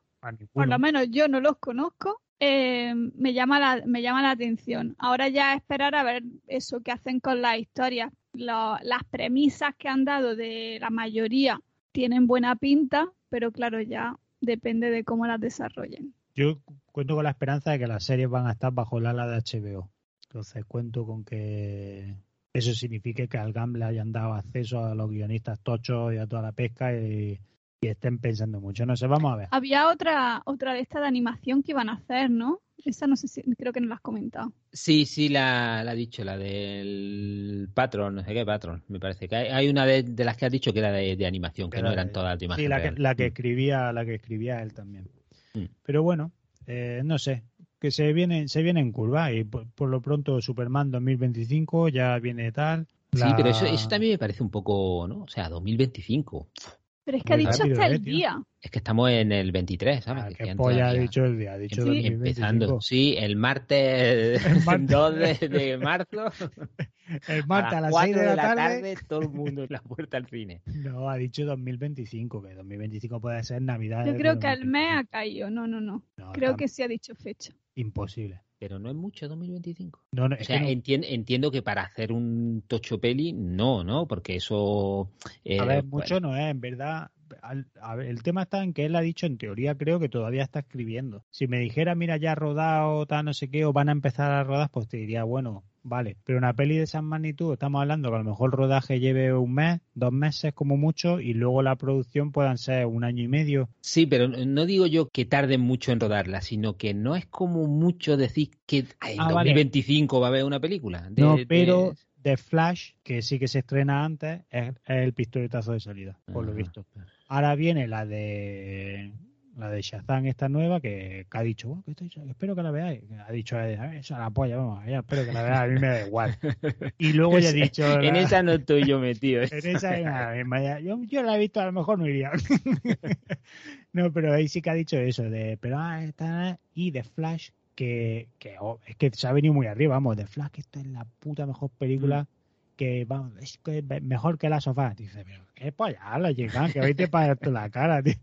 por lo menos yo no los conozco, eh, me, llama la, me llama la atención. Ahora ya esperar a ver eso que hacen con la historia. lo- las premisas que han dado de la mayoría tienen buena pinta, pero claro, ya depende de cómo las desarrollen. Yo cuento con la esperanza de que las series van a estar bajo el ala de HBO. Entonces cuento con que eso signifique que al GAM le hayan dado acceso a los guionistas tochos y a toda la pesca y, y estén pensando mucho. No sé, vamos a ver. Había otra, otra de esta de animación que iban a hacer, ¿no? Esa no sé si, creo que no la has comentado. Sí, sí, la, la ha dicho, la del Patron, no sé qué Patron, me parece que hay, hay una de, de las que has dicho que era de, de animación, que Era no eran de- todas de imagen Sí, la que, real. la que escribía, la que escribía él también. Mm. Pero bueno, eh, no sé, que se viene, se viene en curva y por, por lo pronto Superman 2025 ya viene tal. Sí, pero eso, eso también me parece un poco, ¿no? O sea, 2025. Pero es que ha dicho rápido, hasta eh, el tío. día. Es que estamos en el 23, ¿sabes? Ah, Que qué polla ha dicho el día, ha dicho Sí, 2025. empezando. Sí, el martes, El martes. 2 de, de marzo. El martes a las 6 4 de la, tarde. todo el mundo en la puerta al cine. No, ha dicho 2025, que 2025 puede ser Navidad. Yo creo que el mes 2025. ha caído. No, no, no. No, Creo que sí ha dicho fecha. Imposible. Pero no es mucho 2025. No, no, O es que no- entien- entiendo que para hacer un tocho peli, no, ¿no? Porque eso... eh, a ver, mucho no es, en verdad. al- a ver, el tema está en que él ha dicho, en teoría creo que todavía está escribiendo. Si me dijera, mira, ya ha rodado, tal, no sé qué, o van a empezar a rodar, pues te diría, bueno, vale. Pero una peli de esa magnitud, estamos hablando que a lo mejor el rodaje lleve un mes, dos meses como mucho, y luego la producción puedan ser un año y medio. Sí, pero no digo yo que tarden mucho en rodarla, sino que no es como mucho decir que "Ay, en Ah, vale. 2025 va a haber una película. de- no, de- pero The Flash, que sí que se estrena antes, es, es el pistoletazo de salida, por lo Ah. visto. Ahora viene la de la de Shazam esta nueva que, que ha dicho, "Bueno, que estoy- espero que la veáis. Ha dicho, "Eh, esa la polla, vamos, espero que la veáis, a mí me da igual. Y luego ya ha dicho, En la- esa no estoy yo metido. ¿eh? en esa, nada, vaya, yo, yo la he visto, a lo mejor no iría. no, pero ahí sí que ha dicho eso, de, pero ah, esta, y de Flash, que, que oh, es que se ha venido muy arriba, vamos, de Flash, que esto es la puta mejor película, que vamos, es que es mejor que la sofá. Dice, pero qué polla, la chica, que hoy te para la cara, tío.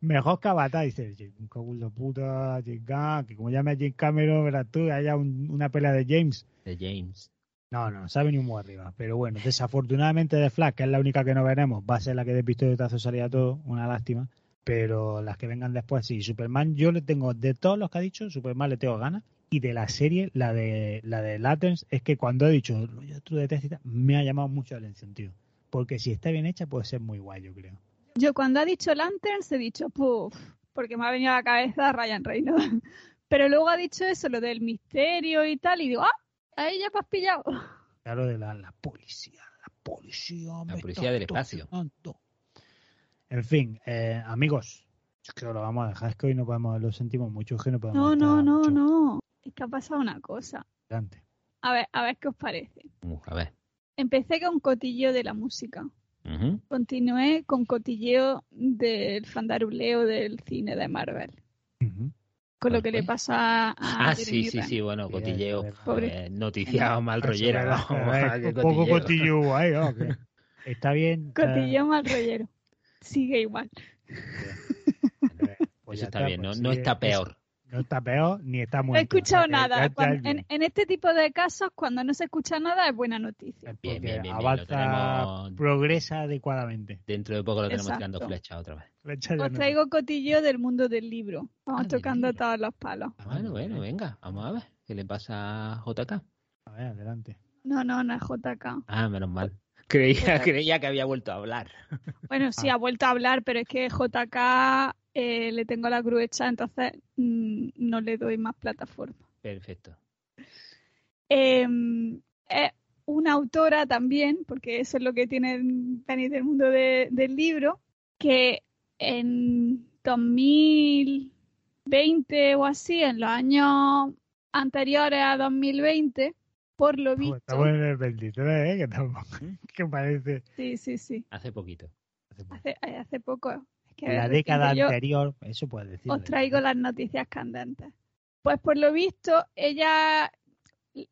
Mejor que Avatar, dice, un de puta, chica, que como llame a James Cameron, verás tú, haya un- una pelea de James. De James. No, no, ha venido muy arriba. Pero bueno, desafortunadamente de Flash, que es la única que no veremos, va a ser la que de pistoletazo salía todo, una lástima. Pero las que vengan después, sí. Superman, yo le tengo, de todos los que ha dicho, Superman le tengo ganas. Y de la serie, la de la de Latens, es que cuando he dicho yo y tal, me ha llamado mucho la atención, tío. Porque si está bien hecha, puede ser muy guay, yo creo. Yo cuando ha dicho Lanterns he dicho, puff, porque me ha venido a la cabeza Ryan Reynolds. Pero luego ha dicho eso, lo del misterio y tal, y digo, ah, ahí ya me has pillado. Claro, de la, la policía, la policía. me policía del espacio. En fin, eh, amigos, es que lo vamos a dejar, es que hoy no podemos, lo sentimos mucho, es que no podemos No, no, no, mucho no. Es que ha pasado una cosa. adelante. A ver, a ver qué os parece. Uh, a ver. Empecé con cotilleo de la música. Continué con cotilleo del fandaruleo del cine de Marvel. Con lo ¿Cuál que le pasa a Ah, Jeremy sí, sí, sí, bueno, cotilleo. eh, noticia mal ¿no? verdad, Qué Un poco cotilleo. ¿no? Que Está bien. Cotilleo mal rollero. Sigue igual. eh, pues Eso ya está bien, no, pues no sí, está es- peor. No está peor ni está muy No he escuchado bien. Ya- nada. Cuando- en, este tipo de casos, cuando no se escucha nada, es buena noticia. Porque Bien, bien, bien, bien, lo avanza, tenemos- progresa adecuadamente. Dentro de poco lo tenemos Exacto. tirando flecha otra vez. Flecha Os no- traigo cotilleo del mundo del libro. Vamos Ah, tocando libro. todos los palos. Ah, bueno, bueno, venga, vamos a ver. ¿Qué le pasa a JK? A ver, adelante. No, no, no es JK. Ah, menos mal. Creía, creía que había vuelto a hablar. Bueno, sí, Ah. ha vuelto a hablar, pero es que JK eh, le tengo la cruz hecha, entonces mm, no le doy más plataforma. Perfecto. Eh, es una autora también, porque eso es lo que tiene venir del mundo de- del libro, que en 2020 o así, en los años anteriores a 2020, por lo visto, Estamos en el 23, ¿eh? Que, estamos- que parece. sí, sí, sí, Hace poquito. hace, eh, hace poco, la década anterior, eso puede decir. os traigo las noticias candentes. Pues por lo visto, ella,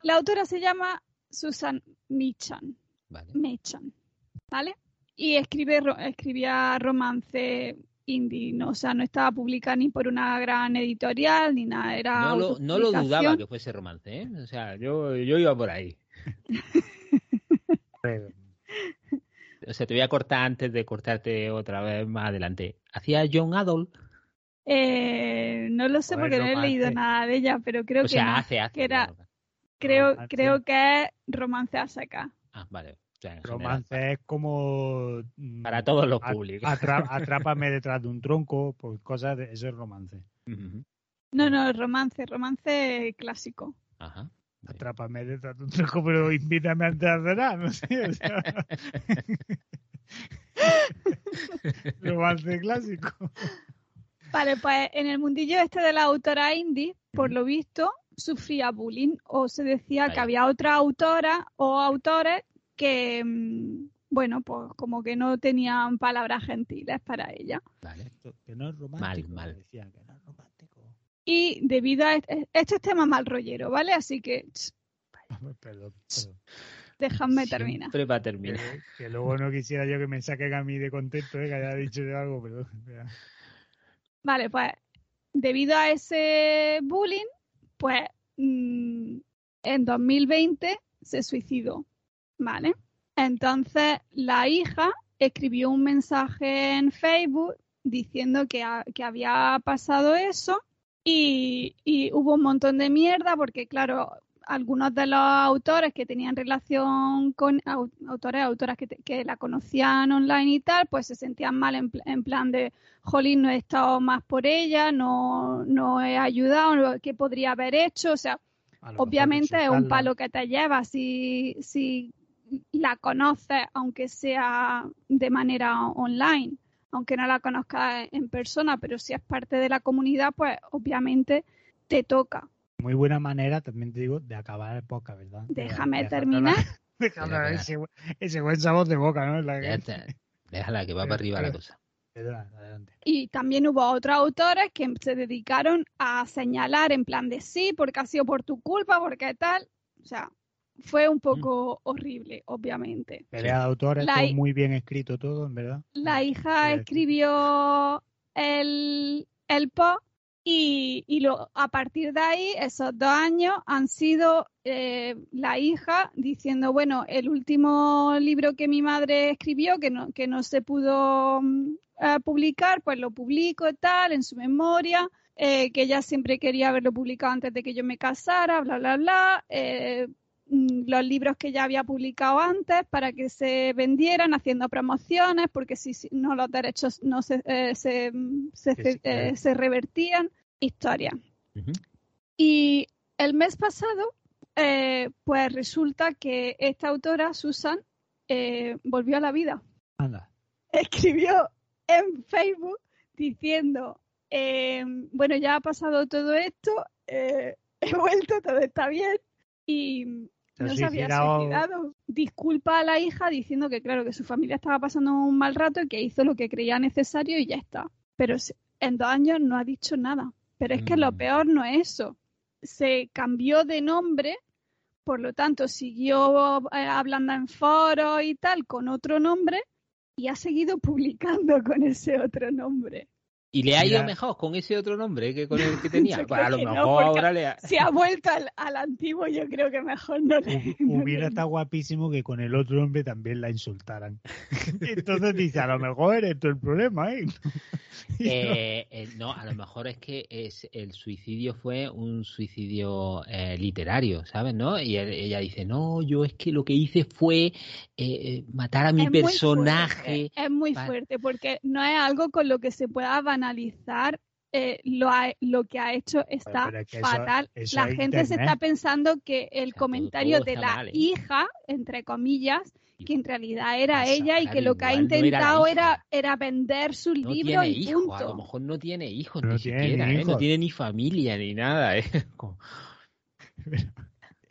la autora se llama Susan Michan, Vale. Mechan, ¿vale? Y escribe, escribía romance indie, ¿no? o sea, no estaba publicada ni por una gran editorial ni nada, era No lo, no lo dudaba que fuese romance, ¿eh? O sea, yo, yo iba por ahí. o sea, te voy a cortar antes de cortarte otra vez más adelante. ¿Hacía John Adol? Eh, no lo sé porque no he leído nada de ella, pero creo O que sea, no, hace, hace. que era- creo, romance. creo que es romance a sacar. Ah, vale. O sea, en Romance general, es como. mm, para todos los públicos. atra- atrápame detrás de un tronco, pues cosas de. Eso es romance. Ujú. No, no, romance, romance clásico. Ajá. Atrápame detrás de un tronco, pero invítame antes de cenar, no sé. o sea. romance clásico. Vale, pues en el mundillo este de la autora indie, por lo visto, sufría bullying o se decía que había otra autora o autores que, mm, bueno, pues como que no tenían palabras gentiles para ella. Vale. Que no es romántico. mal. Decían que no es romántico. Y debido a este, este es tema mal rollero, ¿vale? Así que ch, Perdón, perdón. dejadme terminar. Siempre va a Que, terminar. que luego no quisiera yo que me saquen a mí de contexto, ¿eh? que haya dicho yo algo, pero. Vale, pues debido a ese bullying, pues mm, en 2020 se suicidó, ¿vale? Entonces la hija escribió un mensaje en Facebook diciendo que, que había pasado eso y, y hubo un montón de mierda porque, claro, algunos de los autores que tenían relación con au- autores, autoras que, te- que la conocían online y tal, pues se sentían mal en, pl- en plan de, jolín, no he estado más por ella, no, no he ayudado, ¿qué podría haber hecho? O sea, obviamente es un palo que te lleva si, si la conoces, aunque sea de manera online, aunque no la conozcas en persona, pero si es parte de la comunidad, pues obviamente te toca. Muy buena manera, también te digo, de acabar el podcast, ¿verdad? Déjame de- terminar. Déjame ese, ese buen sabor de boca, ¿no? La Ya que- está. Déjala que va para arriba la cosa. Adelante. Y también hubo otros autores que se dedicaron a señalar en plan de sí, porque ha sido por tu culpa, porque tal. O sea, fue un poco horrible, obviamente. Pelea de autores, La todo muy bien escrito todo, en verdad. La hija Eh, escribió el, el post y, y lo, a partir de ahí, esos dos años han sido eh, la hija diciendo, bueno, el último libro que mi madre escribió, que no, que no se pudo mm, eh, publicar, pues lo publico y tal, en su memoria, eh, que ella siempre quería haberlo publicado antes de que yo me casara, bla, bla, bla. eh, mm, los libros que ya había publicado antes para que se vendieran haciendo promociones porque si, si no los derechos no se, eh, se, sí, eh, que- se revertían. Historia. Y el mes pasado eh, pues resulta que esta autora Susan eh, volvió a la vida. Anda. escribió en Facebook diciendo, eh, bueno, ya ha pasado todo esto, eh, he vuelto, todo está bien y no se había suicidado. suicidado. Disculpa a la hija diciendo que claro, que su familia estaba pasando un mal rato y que hizo lo que creía necesario y ya está. Pero en dos años no ha dicho nada. Pero es que lo Mm. peor no es eso. Se cambió de nombre, por lo tanto siguió eh, hablando en foros y tal con otro nombre y ha seguido publicando con ese otro nombre. ¿Y le ha ido mejor con ese otro nombre que con el que tenía? Pues a lo no, mejor ahora le ha... Si ha vuelto al, al antiguo, yo creo que mejor no le. No Hubiera le- estado guapísimo que con el otro hombre también la insultaran. Entonces dice, a lo mejor eres tú el problema, ¿eh? Eh, eh, no, a lo mejor es que es, el suicidio fue un suicidio eh, literario, ¿sabes? ¿No? Y él- ella dice, no, yo es que lo que hice fue matar a mi Es muy personaje. fuerte, es muy fuerte porque no es algo con lo que se pueda banalizar. eh, lo, ha- lo que ha hecho está pero es que eso- fatal. eso la gente se está pensando que el O sea, todo- comentario todo de la mal, ¿eh? hija, entre comillas, que en realidad era Pasa, ella y que lo que ha no era intentado era, era vender su No libro tiene y hijos, a lo punto. mejor no tiene hijos No ni tiene siquiera, ni ¿eh? no tiene ni familia ni nada. ¿eh? Como-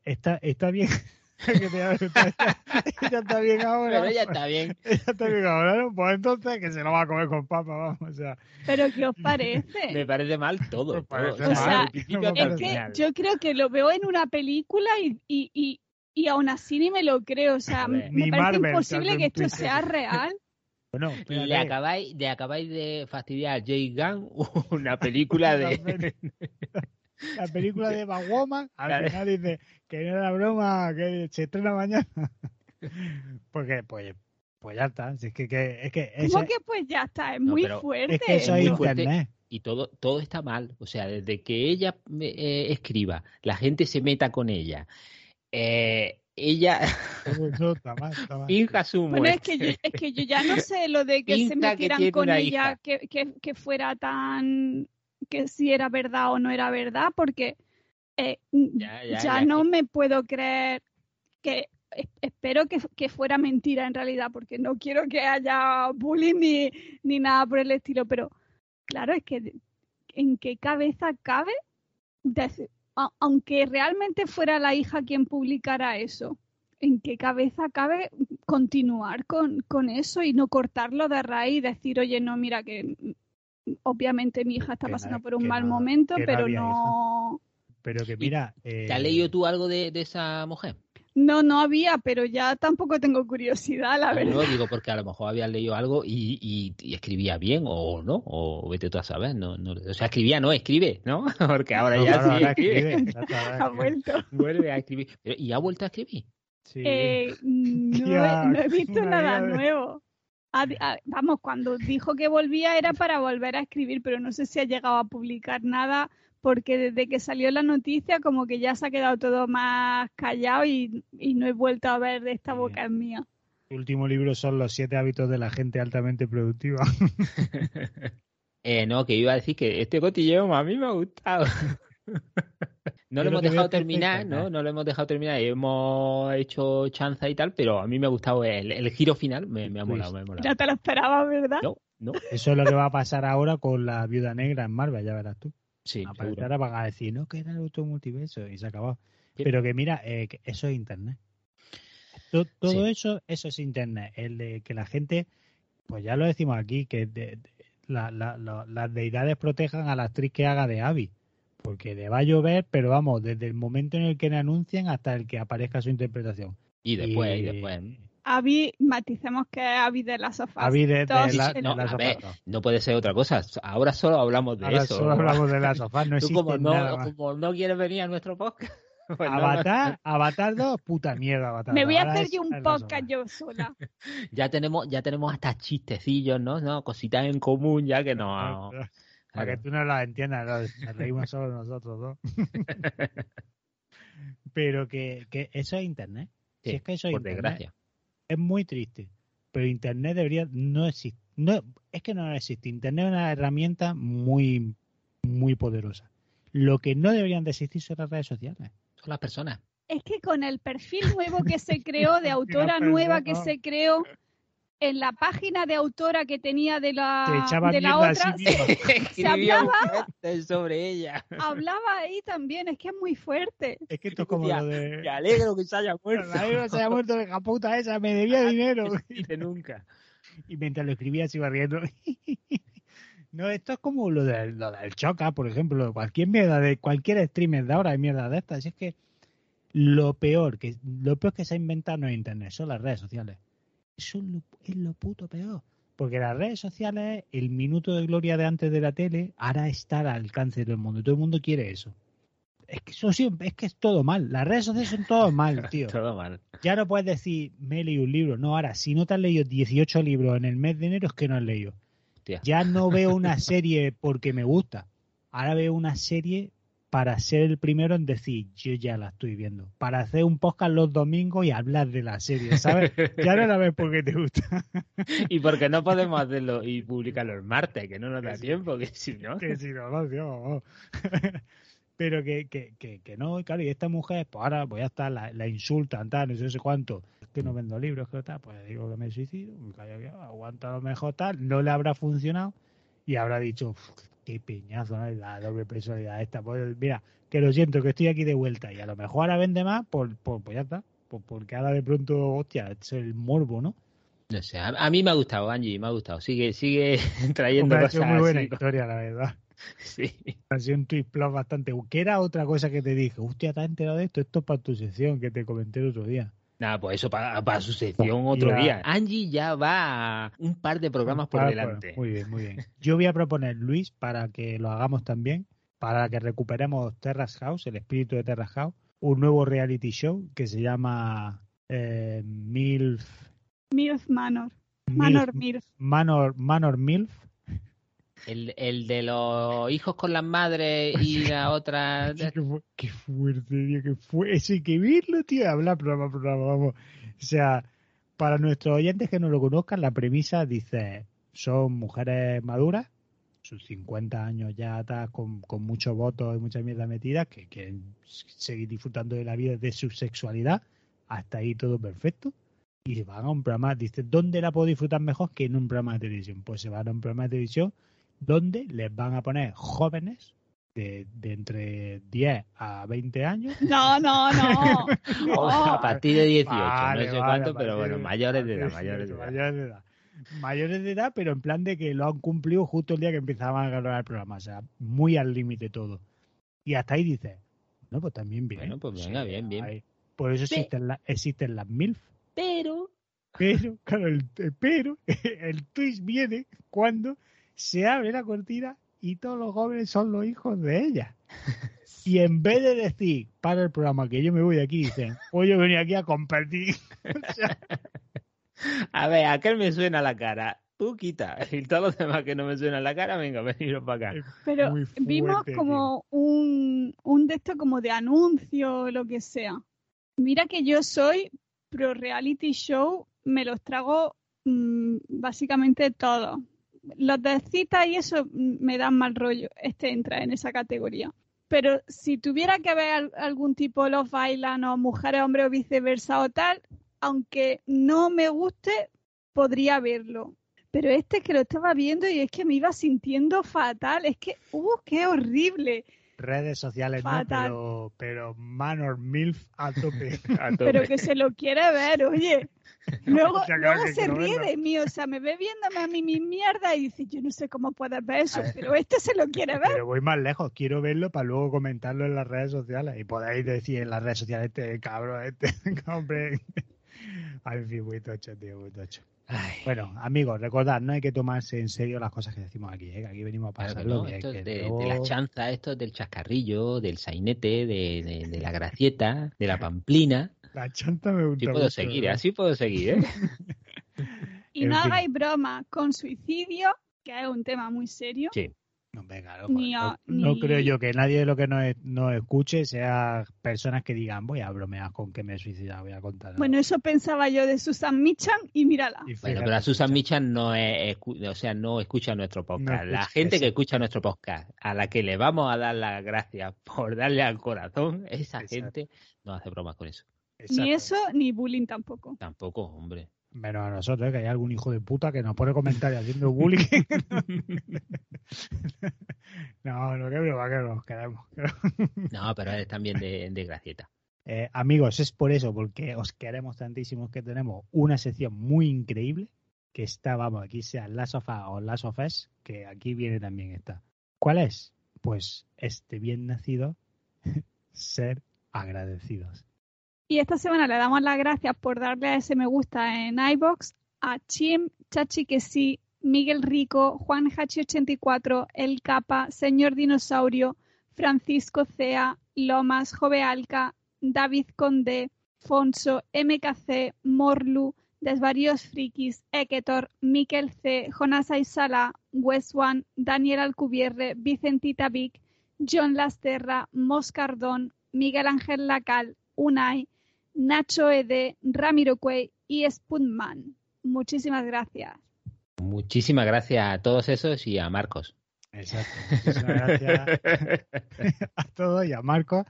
Está, está bien. Que te- está- ella está bien ahora. Pero ya está bien. Ella está bien ahora, ¿no? Pues entonces que se lo va a comer con papa, vamos. O sea, Pero ¿qué os parece? Me parece mal todo. Me todo. parece mal. O sea, no Es que final. yo creo que lo veo en una película y, y, y, y aún así ni me lo creo. O sea, ver. me Ni parece Marvel imposible que esto Twitter. sea real. bueno, Le espérate. acabáis, le acabáis de fastidiar a Jay Gunn una película de... la película de Batwoman, al Claro. final dice que no era broma, que se estrena mañana. Porque, pues, Pues ya está. Si es que, que- es que ¿Cómo que pues ya está? Es No, muy fuerte. es que eso es fuerte. internet. Y todo, todo está mal. O sea, desde que ella eh, escriba, la gente se meta con ella, eh, ella eso está mal, está mal. finja su Bueno, es que, yo, es que yo ya no sé lo de que se Pinta metieran con ella, que, que fuera tan. Que si era verdad o no era verdad, porque eh, Ya, ya, ya, ya, no me puedo creer que. es- Espero que, que fuera mentira en realidad, porque no quiero que haya bullying ni, ni nada por el estilo, pero claro, es que ¿en qué cabeza cabe? a- aunque realmente fuera la hija quien publicara eso, ¿en qué cabeza cabe continuar con, con eso y no cortarlo de raíz y decir, oye, no, mira que obviamente mi hija está pasando por un mal no- momento, no pero había no... Pero que mira. ¿Te has eh, leído tú algo de, de esa mujer? No, no había, pero ya tampoco tengo curiosidad, la No, verdad. no, digo porque a lo mejor habías leído algo y, y- y escribía bien o no, o vete tú a saber. No, no, o sea, escribía, no, escribe, ¿no? Porque ahora no, ya sí ahora escribe. escribe, Ha vuelto. Vuelve a escribir. Pero- ¿Y ha vuelto a escribir? Sí. Eh, no, he, no he visto nada nuevo. Ha- ha- vamos, cuando dijo que volvía era para volver a escribir, pero no sé si ha llegado a publicar nada, porque desde que salió la noticia como que ya se ha quedado todo más callado y, y no he vuelto a ver de esta Sí. boca en mía. Su último libro son Los siete hábitos de la gente altamente productiva. Eh, no, que iba a decir que este cotilleo a mí me ha gustado. No lo lo hemos dejado terminar, ¿no? No lo hemos dejado terminar. Hemos hecho chanza y tal, pero a mí me ha gustado el, el giro final. Me, me ha molado, me ha molado. Ya te lo esperaba, ¿verdad? No, no. Eso es lo que va a pasar ahora con la viuda negra en Marvel, ya verás tú. Sí. Aparecerá van a decir, no, que era el otro multiverso y se ha acabado. Pero que mira, eh, que eso es internet. To- todo Sí. eso, eso es internet. El de que la gente, pues ya lo decimos aquí, que de- de- la- la- la- las deidades protejan a la actriz que haga de Abby. Porque le va a llover, pero vamos, desde el momento en el que le anuncien hasta el que aparezca su interpretación. Y después, y después. Avi, maticemos que es Avi de las sofás. Abby de, de Todos la, de No, ver, sofás. no puede ser otra cosa. Ahora solo hablamos de Ahora eso. solo hablamos de las sofás, no Tú existe como nada no, más. como no quieres venir a nuestro podcast. pues no, Avatar, Avatar 2, puta mierda, Avatar. Me voy a hacer yo un la podcast sofá. yo sola. ya tenemos, ya tenemos hasta chistecillos, ¿no? ¿no? Cositas en común ya que no. Para que tú no las entiendas, nos nos reímos solo nosotros dos. Pero que, que eso es Internet. Si Sí, es que eso es por Internet. desgracia. Es muy triste. Pero Internet debería no existir. No, es que no existe. Internet es una herramienta muy, muy poderosa. Lo que no deberían de existir son las redes sociales. Son las personas. Es que con el perfil nuevo que se creó, de autora nueva que se creó, en la página de autora que tenía de Se la, de la otra, sí se- un hablaba- sobre ella. hablaba ahí también, es que es muy fuerte. Es que esto es como lo de. Me alegro que se haya muerto. La Eva se haya muerto de la puta esa, me debía dinero. Se dice nunca. Y mientras lo escribía se iba riendo. No, esto es como lo del, lo del Choca, por ejemplo, cualquier mierda de cualquier streamer de ahora hay mierda de estas. Y es que lo peor que lo peor que se ha inventado no es internet, son las redes sociales. Eso es lo, es lo puto peor. Porque las redes sociales, el minuto de gloria de antes de la tele, ahora está al alcance de todo el mundo. Todo el mundo quiere eso. Es que eso sí, es que es todo mal. Las redes sociales son todo mal, tío. Todo mal. Ya no puedes decir, me he leído un libro. No, ahora, si no te has leído 18 libros en el mes de enero, es que no has leído. Tía. Ya no veo una serie porque me gusta. Ahora veo una serie para ser el primero en decir, yo ya la estoy viendo. Para hacer un podcast los domingos y hablar de la serie, ¿sabes? Ya no la ves porque te gusta. Y porque no podemos hacerlo y publicarlo el martes, que no nos da Que sí. tiempo, que si no. que si no, no, tío, vamos. Pero que, que, que, que no, claro, y esta mujer, pues ahora voy a estar, la, la insultan, tal, no sé, no sé cuánto, es que no vendo libros, que tal, pues digo que me suicido, me callo aguanta lo mejor tal, no le habrá funcionado y habrá dicho, "Uf, qué peñazo, ¿no? la doble personalidad esta, pues mira, que lo siento, que estoy aquí de vuelta y a lo mejor ahora vende más, por, por, pues ya está, porque ahora de pronto, hostia, es el morbo, ¿no? No sé, a, a mí me ha gustado, Angie, me ha gustado. Sigue, sigue trayendo Hombre, ha cosas sido muy buena así. historia, la verdad. Sí. Ha sido un twist plus bastante. Que era otra cosa que te dije. Hostia, ¿te has enterado de esto? Esto es para tu sección que te comenté el otro día. Nada, pues eso para, para su sección otro Ya. día. Angie ya va a un par de programas por Ah, delante. pues, Muy bien, muy bien. Yo voy a proponer, Luis, para que lo hagamos también, para que recuperemos Terrace House, el espíritu de Terrace House, un nuevo reality show que se llama eh, MILF Milf Manor. Manor Milf. Manor, Manor Milf. El, el de los hijos con las madres y la otra. Qué, fu- qué fuerte, tío, que fue. Eso hay que verlo, tío. Habla programa, programa, vamos. O sea, para nuestros oyentes que no lo conozcan, la premisa dice: son mujeres maduras, sus 50 años ya atrás, con, con muchos votos y mucha mierda metida, que quieren seguir disfrutando de la vida, de su sexualidad. Hasta ahí todo perfecto. Y se van a un programa, dice, ¿dónde la puedo disfrutar mejor que en un programa de televisión? Pues se van a un programa de televisión donde les van a poner jóvenes de, de entre 10 a 20 años. No, no, no. O a No. partir de 18, Vale, no sé vale, cuánto, pero bueno, mayores de edad, mayores de edad. mayores de edad. Mayores de edad, pero en plan de que lo han cumplido justo el día que empezaban a grabar el programa. O sea, muy al límite todo. Y hasta ahí dices, no, pues también bien. Bueno, pues venga, bien, bien. ahí. Por eso existen, la- existen las MILF. Pero. Pero, claro, el, eh, pero el twist viene cuando se abre la cortina y todos los jóvenes son los hijos de ella. Y en vez de decir, para el programa que yo me voy de aquí, dicen, pues yo venía aquí a compartir. O sea, A ver, aquel me suena la cara. Tú quita. Y todos los demás que no me suenan la cara, venga, veniros para acá. Pero vimos como un, un de como de anuncio o lo que sea. Mira que yo soy pro reality show, me los trago mm, básicamente todos. Los de cita y eso me dan mal rollo. Este entra en esa categoría. Pero si tuviera que ver al- algún tipo los bailan o mujeres, hombres o viceversa o tal, aunque no me guste, podría verlo. Pero este es que lo estaba viendo y es que me iba sintiendo fatal. Es que, ¡uh, qué horrible! Redes sociales no, pero, pero Manor MILF a tope. A tope. Pero que se lo quiere ver, oye. Luego, luego se ríe verlo. de mí, o sea, me ve viéndome a mí mi mierda y dice, yo no sé cómo puedes ver eso, ver. pero este se lo quiere ver. Pero voy más lejos, quiero verlo para luego comentarlo en las redes sociales. Y podéis decir en las redes sociales, este cabrón, este hombre. Ay, en fin, muy tocho, tío, muy tocho. Ay, Bueno, amigos, recordad, no hay que tomarse en serio las cosas que decimos aquí, ¿eh? que aquí venimos a claro pasarlo no, es de, luego- de la chanza, esto es del chascarrillo, del sainete, de, de- de la gracieta, de la pamplina. La chanta me gusta Sí puedo mucho, seguir, ¿verdad? así puedo seguir, ¿eh? Y en no fin. hagáis broma con suicidio, que es un tema muy serio. Sí. No, venga, no, Ni no- a- no ni- creo yo que nadie de lo que nos, nos escuche sea personas que digan, voy a bromear con que me he suicidado, voy a contar. algo". Bueno, eso pensaba yo de Susan Michan y mírala. Y Bueno, pero Susan. Michan no es, o sea, no escucha nuestro podcast. la escucha, gente eso. que escucha nuestro podcast, a la que le vamos a dar las gracias por darle al corazón, esa Exacto. gente no hace bromas con eso. Ni eso, ni bullying tampoco. Tampoco, hombre. Menos a nosotros, ¿eh? que hay algún hijo de puta que nos pone comentarios haciendo bullying. no, no, que broma, que nos queremos. No, pero es también de, de gracieta. Eh, amigos, es por eso, porque os queremos tantísimo que tenemos una sección muy increíble que está, vamos, aquí sea Last of Us o Last of Us, que aquí viene también esta. ¿Cuál es? Pues este bien nacido, ser agradecidos. Y esta semana le damos las gracias por darle a ese me gusta en iBox a Chim, Chachi que sí, Miguel Rico, Juan Hachi84, El Capa, Señor Dinosaurio, Francisco Cea, Lomas, Jovealca, David Conde, Fonso, MKC, Morlu, Desvaríos Frikis, Eketor, Miquel C, Jonas Aysala, West One, Daniel Alcubierre, Vicentita Vic, John Lasterra, Moscardón, Miguel Ángel Lacal, Unai, Nacho Ede, Ramiro Cuey y Spunman. Muchísimas gracias. Muchísimas gracias a todos esos y a Marcos. Exacto. Muchísimas gracias a todos y a Marcos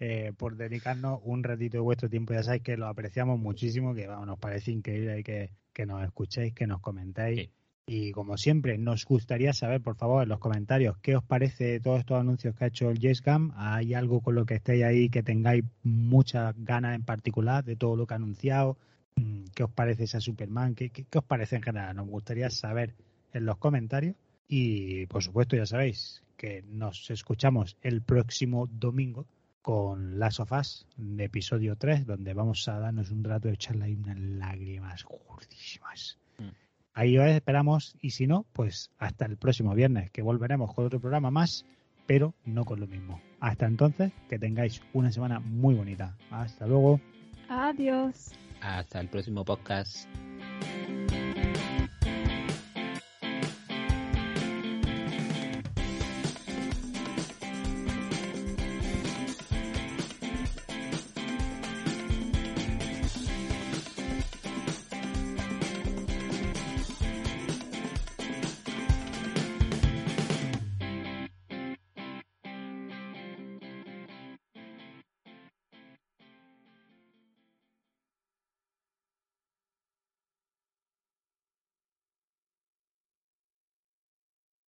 eh, por dedicarnos un ratito de vuestro tiempo. Ya sabéis que lo apreciamos muchísimo, que vamos, nos parece increíble que, que nos escuchéis, que nos comentéis. Sí. Y como siempre, nos gustaría saber, por favor, en los comentarios, qué os parece todos estos anuncios que ha hecho el Yesgam. ¿Hay algo con lo que estéis ahí que tengáis muchas ganas en particular de todo lo que ha anunciado? Mm, ¿Qué os parece esa Superman? ¿Qué, os parece en general? Nos gustaría saber en los comentarios. Y por supuesto, ya sabéis que nos escuchamos el próximo domingo con Us, de episodio 3, donde vamos a darnos un rato de charla y unas lágrimas gordísimas. Ahí os esperamos y si no, pues hasta el próximo viernes, que volveremos con otro programa más, pero no con lo mismo. Hasta entonces, que tengáis una semana muy bonita. Hasta luego. Adiós. Hasta el próximo podcast.